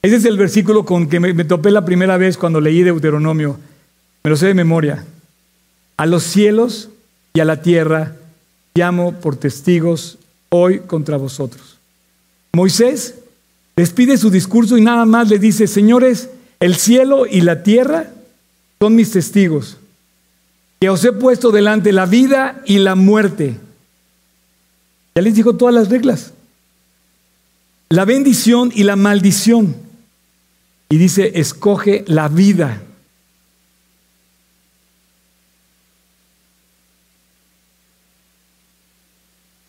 Ese es el versículo con que me, topé la primera vez cuando leí Deuteronomio. Me lo sé de memoria. A los cielos y a la tierra llamo por testigos hoy contra vosotros. Moisés despide su discurso y nada más le dice, señores, el cielo y la tierra son mis testigos, que os he puesto delante la vida y la muerte. Ya les dijo todas las reglas. La bendición y la maldición. Y dice, escoge la vida.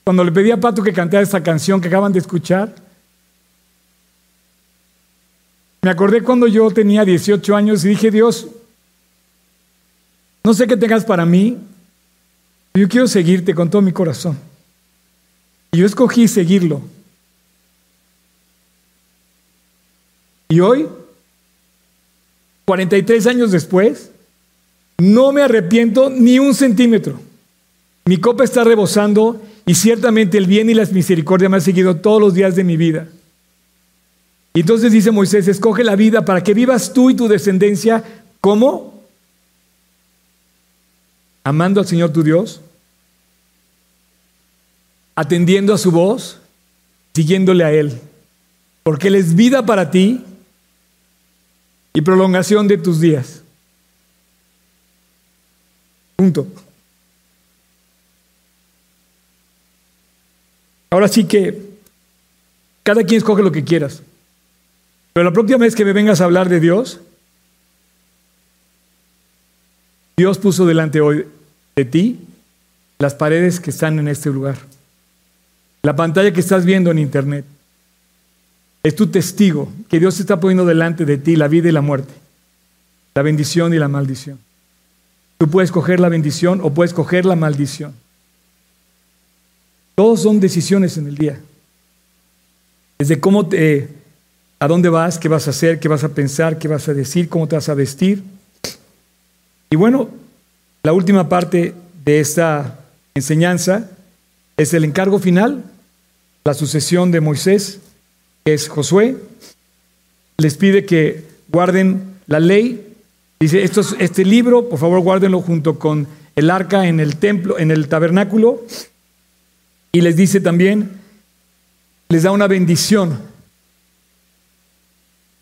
Cuando le pedí a Pato que cantara esta canción que acaban de escuchar, me acordé cuando yo tenía 18 años y dije, Dios, no sé qué tengas para mí, yo quiero seguirte con todo mi corazón. Y yo escogí seguirlo. Y hoy, 43 años después, no me arrepiento ni un centímetro. Mi copa está rebosando y ciertamente el bien y las misericordias me han seguido todos los días de mi vida. Y entonces dice Moisés, escoge la vida para que vivas tú y tu descendencia como amando al Señor tu Dios, atendiendo a su voz, siguiéndole a Él, porque Él es vida para ti y prolongación de tus días. Punto. Ahora sí que cada quien escoge lo que quieras. Pero la próxima vez que me vengas a hablar de Dios, Dios puso delante hoy de ti las paredes que están en este lugar. La pantalla que estás viendo en internet. Es tu testigo que Dios está poniendo delante de ti la vida y la muerte, la bendición y la maldición. Tú puedes coger la bendición o puedes coger la maldición. Todos son decisiones en el día. Desde cómo te ¿A dónde vas? ¿Qué vas a hacer? ¿Qué vas a pensar? ¿Qué vas a decir? ¿Cómo te vas a vestir? Y bueno, la última parte de esta enseñanza es el encargo final, la sucesión de Moisés, es Josué. Les pide que guarden la ley. Dice, esto este libro, por favor, guárdenlo junto con el arca en el templo, en el tabernáculo. Y les dice también, les da una bendición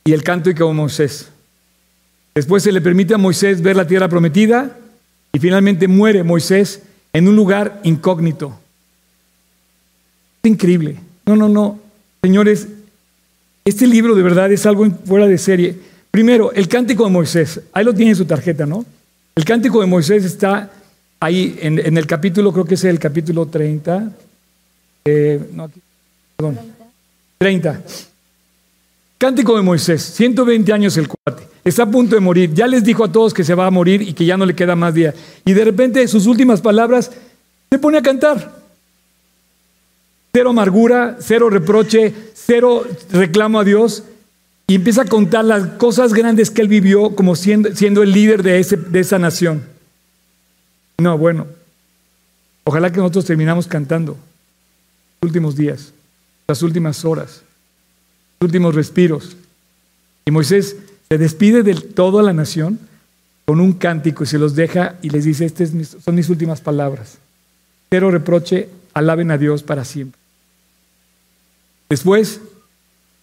y el canto y como Moisés. Después se le permite a Moisés ver la tierra prometida y finalmente muere Moisés en un lugar incógnito. Es increíble. No, no, no. Señores, este libro de verdad es algo fuera de serie. Primero, el cántico de Moisés. Ahí lo tiene en su tarjeta, ¿no? El cántico de Moisés está ahí en, el capítulo, creo que es el capítulo 30. Eh, no, aquí, perdón. 30. Cántico de Moisés, 120 años el cuate, está a punto de morir, ya les dijo a todos que se va a morir y que ya no le queda más día. Y de repente sus últimas palabras se pone a cantar. Cero amargura, cero reproche, cero reclamo a Dios. Y empieza a contar las cosas grandes que él vivió como siendo, el líder de, ese, de esa nación. No, bueno, ojalá que nosotros terminamos cantando los últimos días, las últimas horas últimos respiros. Y Moisés se despide de toda la nación con un cántico y se los deja y les dice, estas son mis últimas palabras. cero reproche, alaben a Dios para siempre. Después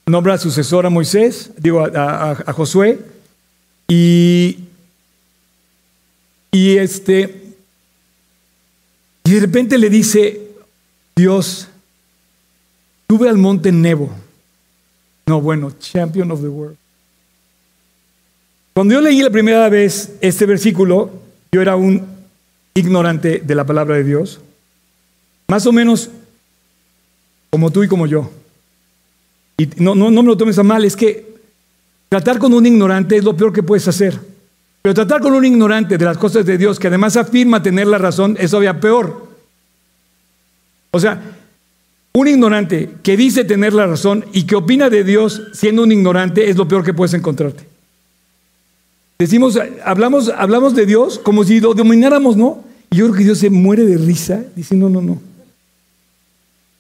nombra a sucesor a Moisés, digo a, Josué, y, y este, y de repente le dice Dios, sube al monte Nebo. No, bueno, champion of the world. Cuando yo leí la primera vez este versículo, yo era un ignorante de la palabra de Dios, más o menos como tú y como yo. Y no, me lo tomes a mal, es que tratar con un ignorante es lo peor que puedes hacer. Pero tratar con un ignorante de las cosas de Dios, que además afirma tener la razón, es todavía peor. O sea, un ignorante que dice tener la razón y que opina de Dios siendo un ignorante es lo peor que puedes encontrarte. Decimos, hablamos, hablamos de Dios como si lo domináramos, ¿no? Y yo creo que Dios se muere de risa diciendo, no, no, no.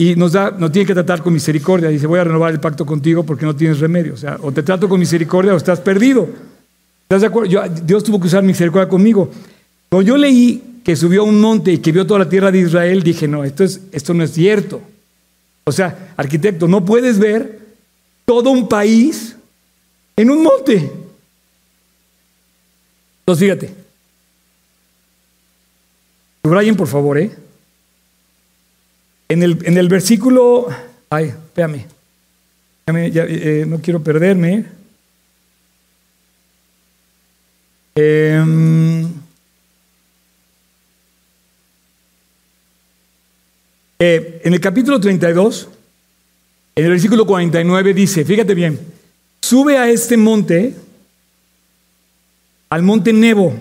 Y nos da, nos tiene que tratar con misericordia. Dice, voy a renovar el pacto contigo porque no tienes remedio. O sea, o te trato con misericordia o estás perdido. ¿Estás de acuerdo? Dios tuvo que usar misericordia conmigo. Cuando yo leí que subió a un monte y que vio toda la tierra de Israel, dije, no, esto, es, esto no es cierto. O sea, arquitecto, no puedes ver todo un país en un monte. Entonces, fíjate. Subrayen, por favor, ¿eh? En el, en el versículo. Ay, espérame. Eh, no quiero perderme. Em, eh, en el capítulo 32, en el versículo 49 dice, fíjate bien, sube a este monte al monte Nebo,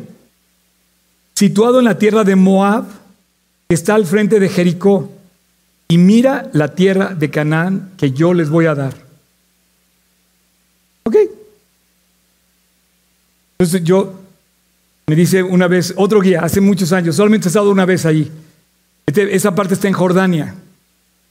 situado en la tierra de Moab, que está al frente de Jericó, y mira la tierra de Canaán que yo les voy a dar. ¿Ok? Entonces yo, me dice una vez, otro guía, hace muchos años, solamente he estado una vez allí. Este, esa parte está en Jordania,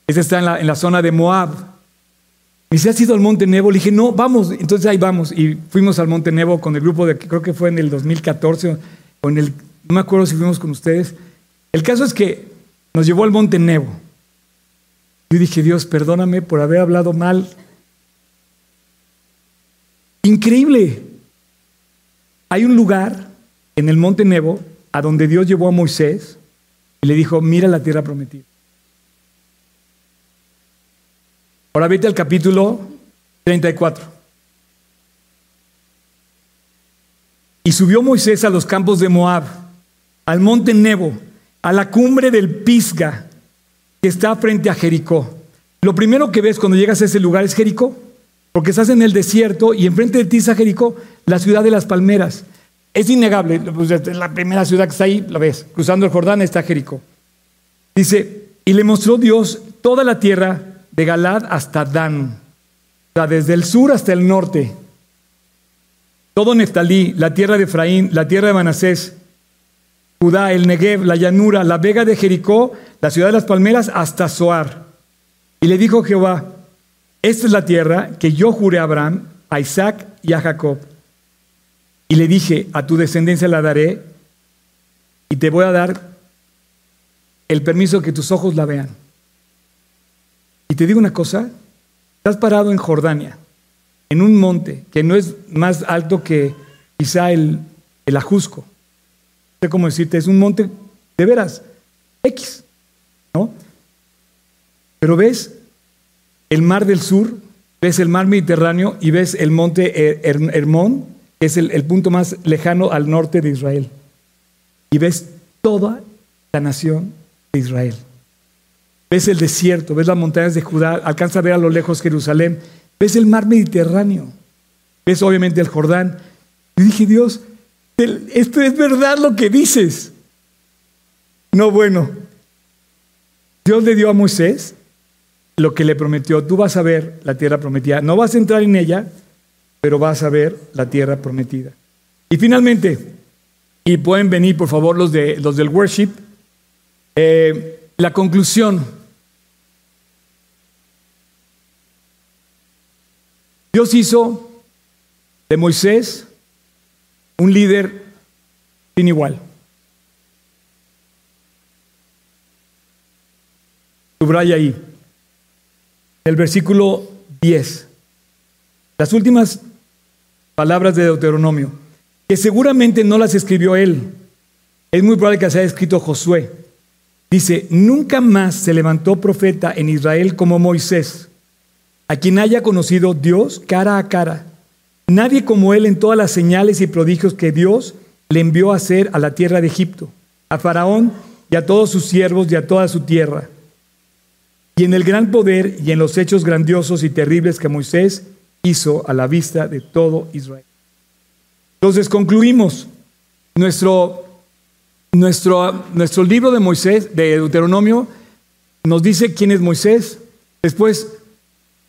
esa está en la, en la zona de Moab. Me dice, ¿has ido al Monte Nebo? Le dije, no, vamos. Entonces ahí vamos. Y fuimos al Monte Nebo con el grupo de, creo que fue en el 2014, o en el, no me acuerdo si fuimos con ustedes. El caso es que nos llevó al Monte Nebo. Yo dije, Dios, perdóname por haber hablado mal. Increíble. Hay un lugar en el Monte Nebo a donde Dios llevó a Moisés y le dijo, mira la tierra prometida. Ahora vete al capítulo 34. Y subió Moisés a los campos de Moab, al monte Nebo, a la cumbre del Pisga, que está frente a Jericó. Lo primero que ves cuando llegas a ese lugar es Jericó, porque estás en el desierto y enfrente de ti está Jericó, la ciudad de las palmeras. Es innegable, pues, es la primera ciudad que está ahí, la ves, cruzando el Jordán está Jericó. Dice, y le mostró Dios toda la tierra de Galad hasta Dan, o sea, desde el sur hasta el norte. Todo Neftalí, la tierra de Efraín, la tierra de Manasés, Judá, el Negev, la llanura, la vega de Jericó, la ciudad de las palmeras, hasta Zoar. Y le dijo Jehová, esta es la tierra que yo juré a Abraham, a Isaac y a Jacob. Y le dije, a tu descendencia la daré y te voy a dar el permiso que tus ojos la vean. Y te digo una cosa, estás parado en Jordania, en un monte que no es más alto que quizá el, el Ajusco. Sé cómo decirte, es un monte de veras, X, ¿no? Pero ves el mar del sur, ves el mar Mediterráneo y ves el monte Hermón, que es el, el punto más lejano al norte de Israel. Y ves toda la nación de Israel. Ves el desierto, ves las montañas de Judá, alcanza a ver a lo lejos Jerusalén, ves el mar Mediterráneo, ves obviamente el Jordán. Y dije, Dios, esto es verdad lo que dices. No, bueno, Dios le dio a Moisés lo que le prometió. Tú vas a ver la tierra prometida. No vas a entrar en ella, pero vas a ver la tierra prometida. Y finalmente, y pueden venir por favor los, de, los del worship, eh, la conclusión Dios hizo de Moisés un líder sin igual. subraya ahí. El versículo 10. Las últimas palabras de Deuteronomio, que seguramente no las escribió él. Es muy probable que las haya escrito Josué. Dice, nunca más se levantó profeta en Israel como Moisés, a quien haya conocido Dios cara a cara. Nadie como él en todas las señales y prodigios que Dios le envió a hacer a la tierra de Egipto, a Faraón y a todos sus siervos y a toda su tierra. Y en el gran poder y en los hechos grandiosos y terribles que Moisés hizo a la vista de todo Israel. Entonces concluimos nuestro, nuestro, nuestro libro de Moisés, de Deuteronomio, nos dice quién es Moisés. Después,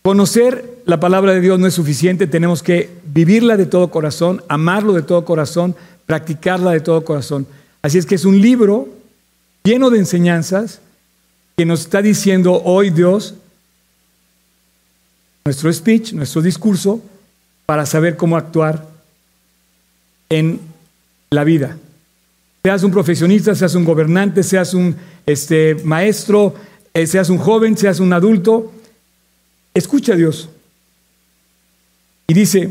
conocer la palabra de Dios no es suficiente, tenemos que vivirla de todo corazón, amarlo de todo corazón, practicarla de todo corazón. Así es que es un libro lleno de enseñanzas que nos está diciendo hoy Dios, nuestro speech, nuestro discurso, para saber cómo actuar en la vida. Seas un profesionista, seas un gobernante, seas un este, maestro, eh, seas un joven, seas un adulto, escucha a Dios. Y dice,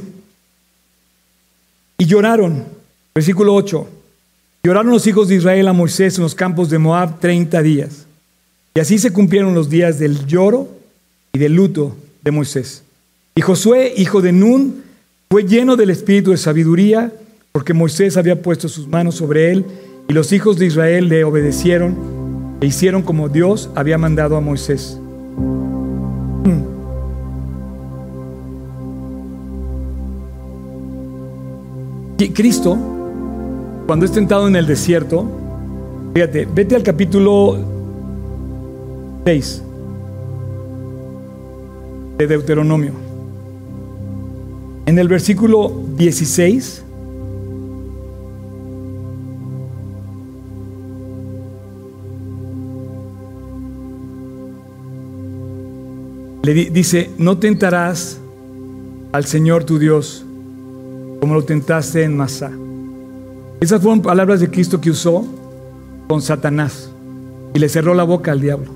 y lloraron, versículo 8, lloraron los hijos de Israel a Moisés en los campos de Moab 30 días. Y así se cumplieron los días del lloro y del luto de Moisés. Y Josué, hijo de Nun, fue lleno del espíritu de sabiduría, porque Moisés había puesto sus manos sobre él, y los hijos de Israel le obedecieron e hicieron como Dios había mandado a Moisés. Cristo, cuando es tentado en el desierto, fíjate, vete al capítulo 6 de Deuteronomio. En el versículo 16 le dice, no tentarás al Señor tu Dios como lo tentaste en Masá. Esas fueron palabras de Cristo que usó con Satanás y le cerró la boca al diablo.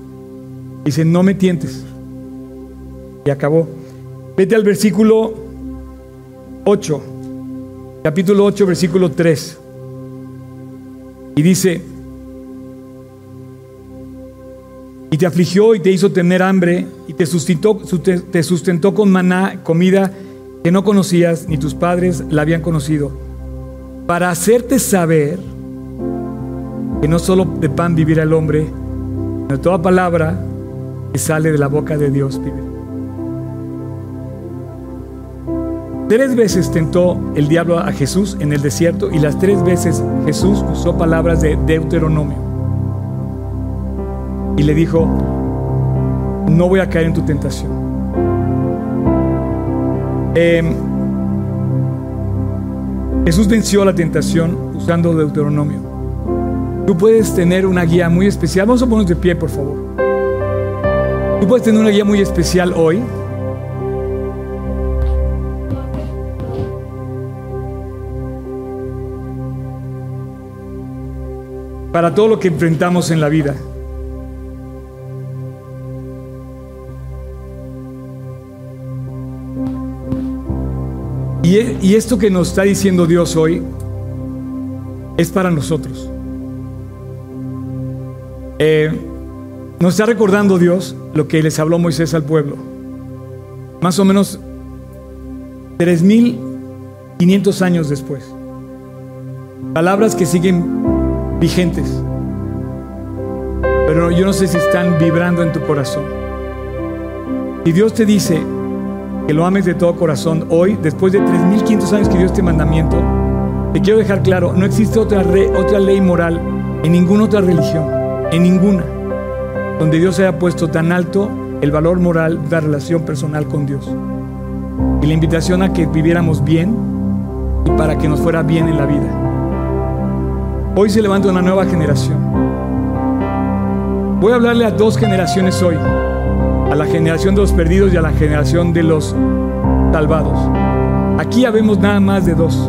Dice, no me tientes. Y acabó. Vete al versículo 8, capítulo 8, versículo 3. Y dice, y te afligió y te hizo tener hambre y te sustentó, te sustentó con maná, comida que no conocías ni tus padres la habían conocido, para hacerte saber que no solo de pan vivirá el hombre, sino de toda palabra que sale de la boca de Dios vive. Tres veces tentó el diablo a Jesús en el desierto y las tres veces Jesús usó palabras de Deuteronomio. Y le dijo, no voy a caer en tu tentación. Em, Jesús venció la tentación usando Deuteronomio. Tú puedes tener una guía muy especial. Vamos a ponernos de pie, por favor. Tú puedes tener una guía muy especial hoy para todo lo que enfrentamos en la vida. E, y, esto que nos está diciendo Dios hoy es para nosotros. Eh, nos está recordando Dios lo que les habló Moisés al pueblo. Más o menos 3.500 años después. Palabras que siguen vigentes. Pero yo no sé si están vibrando en tu corazón. Y Dios te dice que lo ames de todo corazón hoy, después de 3.500 años que dio este mandamiento, te quiero dejar claro, no existe otra, otra ley moral en ninguna otra religión, en ninguna, donde Dios haya puesto tan alto el valor moral de la relación personal con Dios. Y la invitación a que viviéramos bien y para que nos fuera bien en la vida. Hoy se levanta una nueva generación. Voy a hablarle a dos generaciones hoy, a la generación de los perdidos y a la generación de los salvados. Aquí habemos nada más de dos,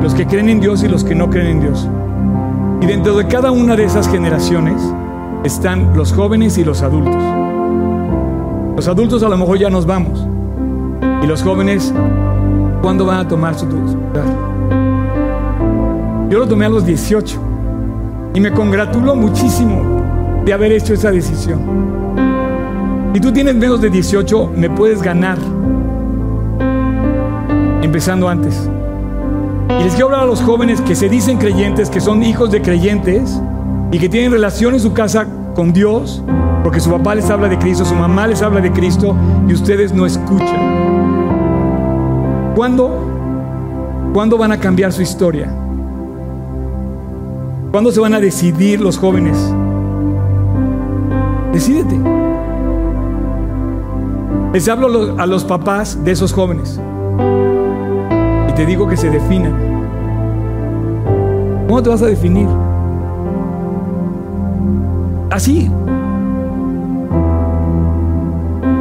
los que creen en Dios y los que no creen en Dios. Y dentro de cada una de esas generaciones están los jóvenes y los adultos. Los adultos a lo mejor ya nos vamos. Y los jóvenes, ¿cuándo van a tomar su lugar? Yo lo tomé a los 18 y me congratulo muchísimo de haber hecho esa decisión. Si tú tienes menos de 18, me puedes ganar empezando antes. Y les quiero hablar a los jóvenes que se dicen creyentes, que son hijos de creyentes y que tienen relación en su casa con Dios, porque su papá les habla de Cristo, su mamá les habla de Cristo y ustedes no escuchan. ¿Cuándo? ¿Cuándo van a cambiar su historia? ¿Cuándo se van a decidir los jóvenes? Decídete. Les hablo a los papás de esos jóvenes y te digo que se definan. ¿Cómo te vas a definir? Así.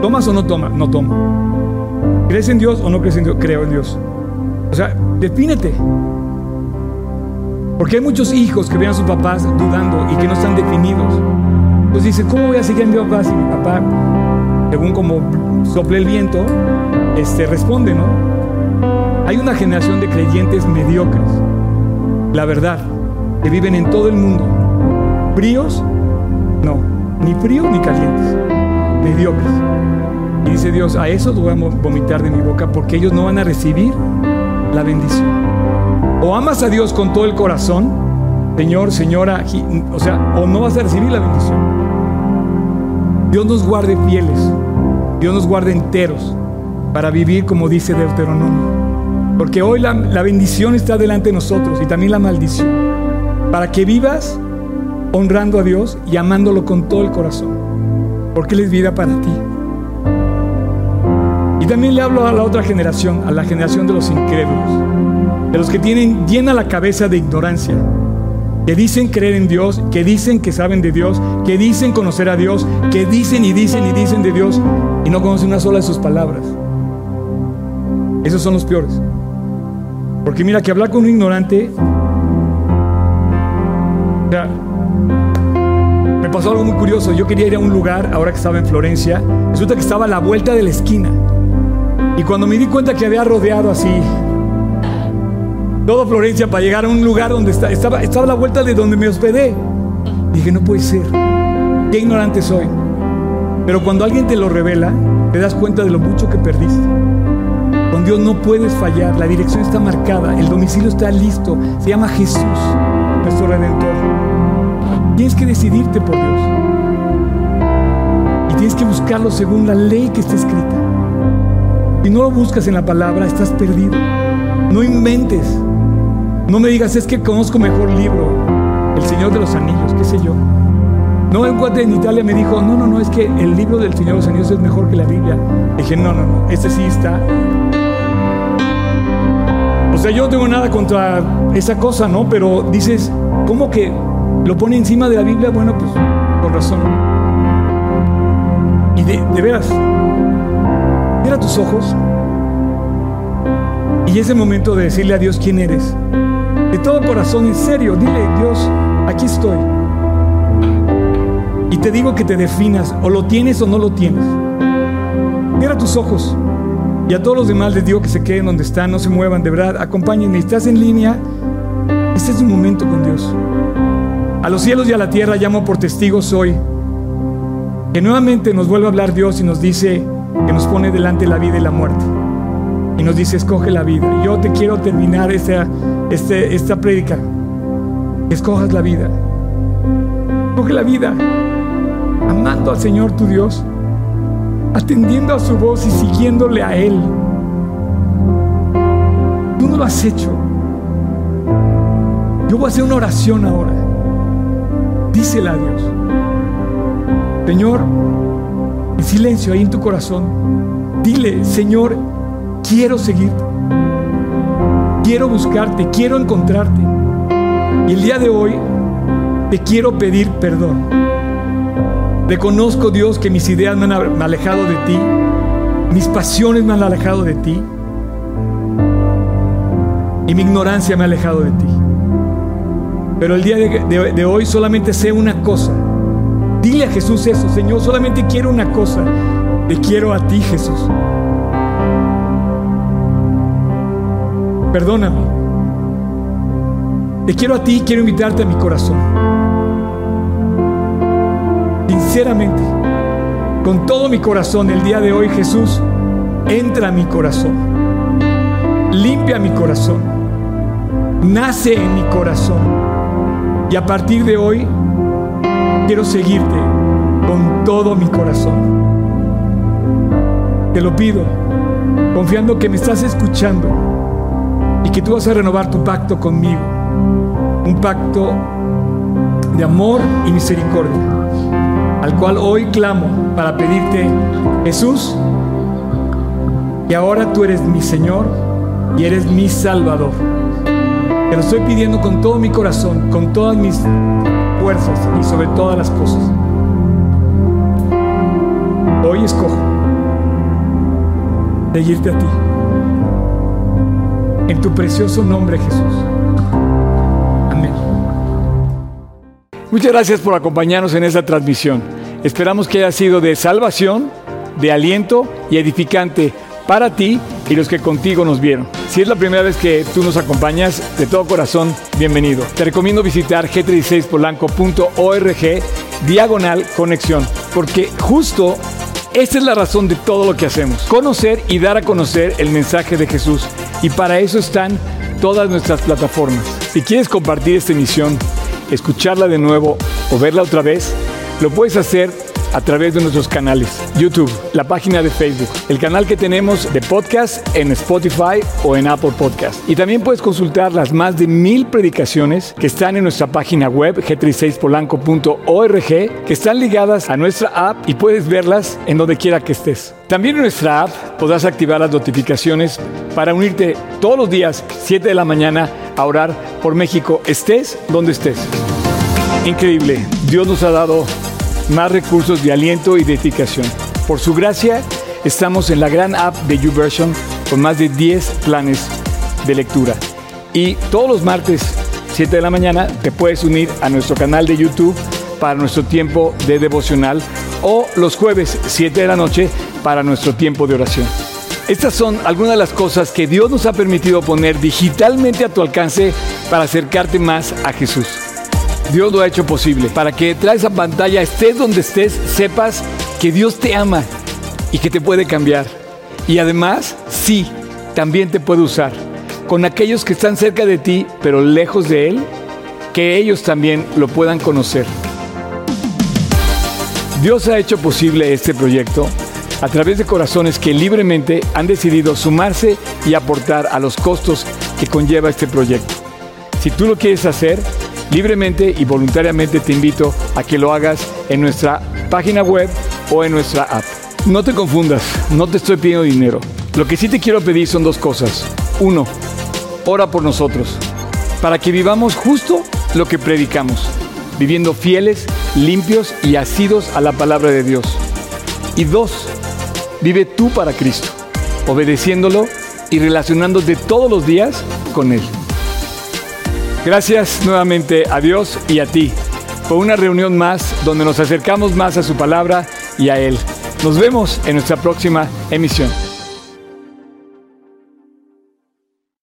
¿Tomas o no tomas? No tomo. ¿Crees en Dios o no crees en Dios? Creo en Dios. O sea, defínete. Porque hay muchos hijos que ven a sus papás dudando y que no están definidos. Entonces dicen, ¿cómo voy a seguir a mi papá si mi papá, según como sople el viento, este, responde, ¿no? Hay una generación de creyentes mediocres, la verdad, que viven en todo el mundo. Fríos, no, ni fríos ni calientes, mediocres. Y dice Dios, a esos voy a vomitar de mi boca porque ellos no van a recibir la bendición. O amas a Dios con todo el corazón, Señor, Señora, o sea, o no vas a recibir la bendición. Dios nos guarde fieles, Dios nos guarde enteros para vivir como dice Deuteronomio. Porque hoy la, la bendición está delante de nosotros y también la maldición. Para que vivas honrando a Dios y amándolo con todo el corazón. Porque Él es vida para ti. Y también le hablo a la otra generación, a la generación de los incrédulos, de los que tienen llena la cabeza de ignorancia, que dicen creer en Dios, que dicen que saben de Dios, que dicen conocer a Dios, que dicen y dicen y dicen de Dios y no conocen una sola de sus palabras. Esos son los peores. Porque mira, que hablar con un ignorante, me pasó algo muy curioso. Yo quería ir a un lugar, ahora que estaba en Florencia, resulta que estaba a la vuelta de la esquina. Y cuando me di cuenta que había rodeado así toda Florencia para llegar a un lugar donde estaba, estaba a la vuelta de donde me hospedé, dije, no puede ser. Qué ignorante soy. Pero cuando alguien te lo revela, te das cuenta de lo mucho que perdiste. Con Dios no puedes fallar, la dirección está marcada, el domicilio está listo, se llama Jesús, nuestro redentor. Tienes que decidirte por Dios. Y tienes que buscarlo según la ley que está escrita. Si no lo buscas en la palabra, estás perdido. No inventes. No me digas, es que conozco mejor libro, El Señor de los Anillos, qué sé yo. No, un cuate en Italia me dijo, no, no, no, es que el libro del Señor de los Anillos es mejor que la Biblia. dije, no, no, no, este sí está. O sea, yo no tengo nada contra esa cosa, ¿no? Pero dices, ¿cómo que lo pone encima de la Biblia? Bueno, pues por razón. Y de, de veras, Cierra tus ojos. Y ese momento de decirle a Dios quién eres. De todo corazón, en serio, dile, Dios, aquí estoy. Y te digo que te definas, o lo tienes o no lo tienes. Cierra tus ojos. Y a todos los demás les digo que se queden donde están, no se muevan, de verdad, acompáñenme. Estás en línea, este es un momento con Dios. A los cielos y a la tierra llamo por testigos hoy. Que nuevamente nos vuelva a hablar Dios y nos dice, que nos pone delante la vida y la muerte. Y nos dice, escoge la vida. Yo te quiero terminar esta, este, esta prédica. Escojas la vida. Escoge la vida. Amando al Señor tu Dios. Atendiendo a su voz y siguiéndole a Él. Tú no lo has hecho. Yo voy a hacer una oración ahora. Dísela a Dios. Señor, en silencio ahí en tu corazón, dile, Señor, quiero seguirte, quiero buscarte, quiero encontrarte. Y el día de hoy te quiero pedir perdón. Reconozco, Dios, que mis ideas me han alejado de ti, mis pasiones me han alejado de ti y mi ignorancia me ha alejado de ti. Pero el día de, de hoy solamente sé una cosa Dile a Jesús eso, Señor, solamente quiero una cosa. Te quiero a ti, Jesús. Perdóname. Te quiero a ti quiero invitarte a mi corazón. Sinceramente, con todo mi corazón, el día de hoy, Jesús, entra a mi corazón. Limpia mi corazón. Nace en mi corazón. Y a partir de hoy, quiero seguirte con todo mi corazón. Te lo pido, confiando que me estás escuchando y que tú vas a renovar tu pacto conmigo. Un pacto de amor y misericordia, al cual hoy clamo para pedirte, Jesús, y ahora tú eres mi Señor y eres mi Salvador. Te lo estoy pidiendo con todo mi corazón, con todas mis fuerzas y sobre todas las cosas. Hoy escojo seguirte a ti. En tu precioso nombre, Jesús. Amén. Muchas gracias por acompañarnos en esta transmisión. Esperamos que haya sido de salvación, de aliento y edificante para ti y los que contigo nos vieron. Si es la primera vez que tú nos acompañas, de todo corazón, bienvenido. Te recomiendo visitar g36polanco.org diagonal conexión, porque justo esta es la razón de todo lo que hacemos, conocer y dar a conocer el mensaje de Jesús y para eso están todas nuestras plataformas. Si quieres compartir esta emisión, escucharla de nuevo o verla otra vez, lo puedes hacer a través de nuestros canales, YouTube, la página de Facebook, el canal que tenemos de podcast en Spotify o en Apple Podcast. Y también puedes consultar las más de mil predicaciones que están en nuestra página web g36polanco.org, que están ligadas a nuestra app y puedes verlas en donde quiera que estés. También en nuestra app podrás activar las notificaciones para unirte todos los días, 7 de la mañana, a orar por México, estés donde estés. Increíble, Dios nos ha dado más recursos de aliento y de edificación. Por su gracia, estamos en la gran app de YouVersion con más de 10 planes de lectura. Y todos los martes, 7 de la mañana, te puedes unir a nuestro canal de YouTube para nuestro tiempo de devocional o los jueves, 7 de la noche, para nuestro tiempo de oración. Estas son algunas de las cosas que Dios nos ha permitido poner digitalmente a tu alcance para acercarte más a Jesús. Dios lo ha hecho posible para que detrás de esa pantalla, estés donde estés, sepas que Dios te ama y que te puede cambiar. Y además, sí, también te puede usar con aquellos que están cerca de ti, pero lejos de Él, que ellos también lo puedan conocer. Dios ha hecho posible este proyecto a través de corazones que libremente han decidido sumarse y aportar a los costos que conlleva este proyecto. Si tú lo quieres hacer, libremente y voluntariamente te invito a que lo hagas en nuestra página web o en nuestra app. No te confundas, no te estoy pidiendo dinero. Lo que sí te quiero pedir son dos cosas. Uno, ora por nosotros, para que vivamos justo lo que predicamos, viviendo fieles, limpios y asidos a la palabra de Dios. Y dos, vive tú para Cristo, obedeciéndolo y relacionándote todos los días con Él. Gracias nuevamente a Dios y a ti por una reunión más donde nos acercamos más a su palabra y a Él. Nos vemos en nuestra próxima emisión.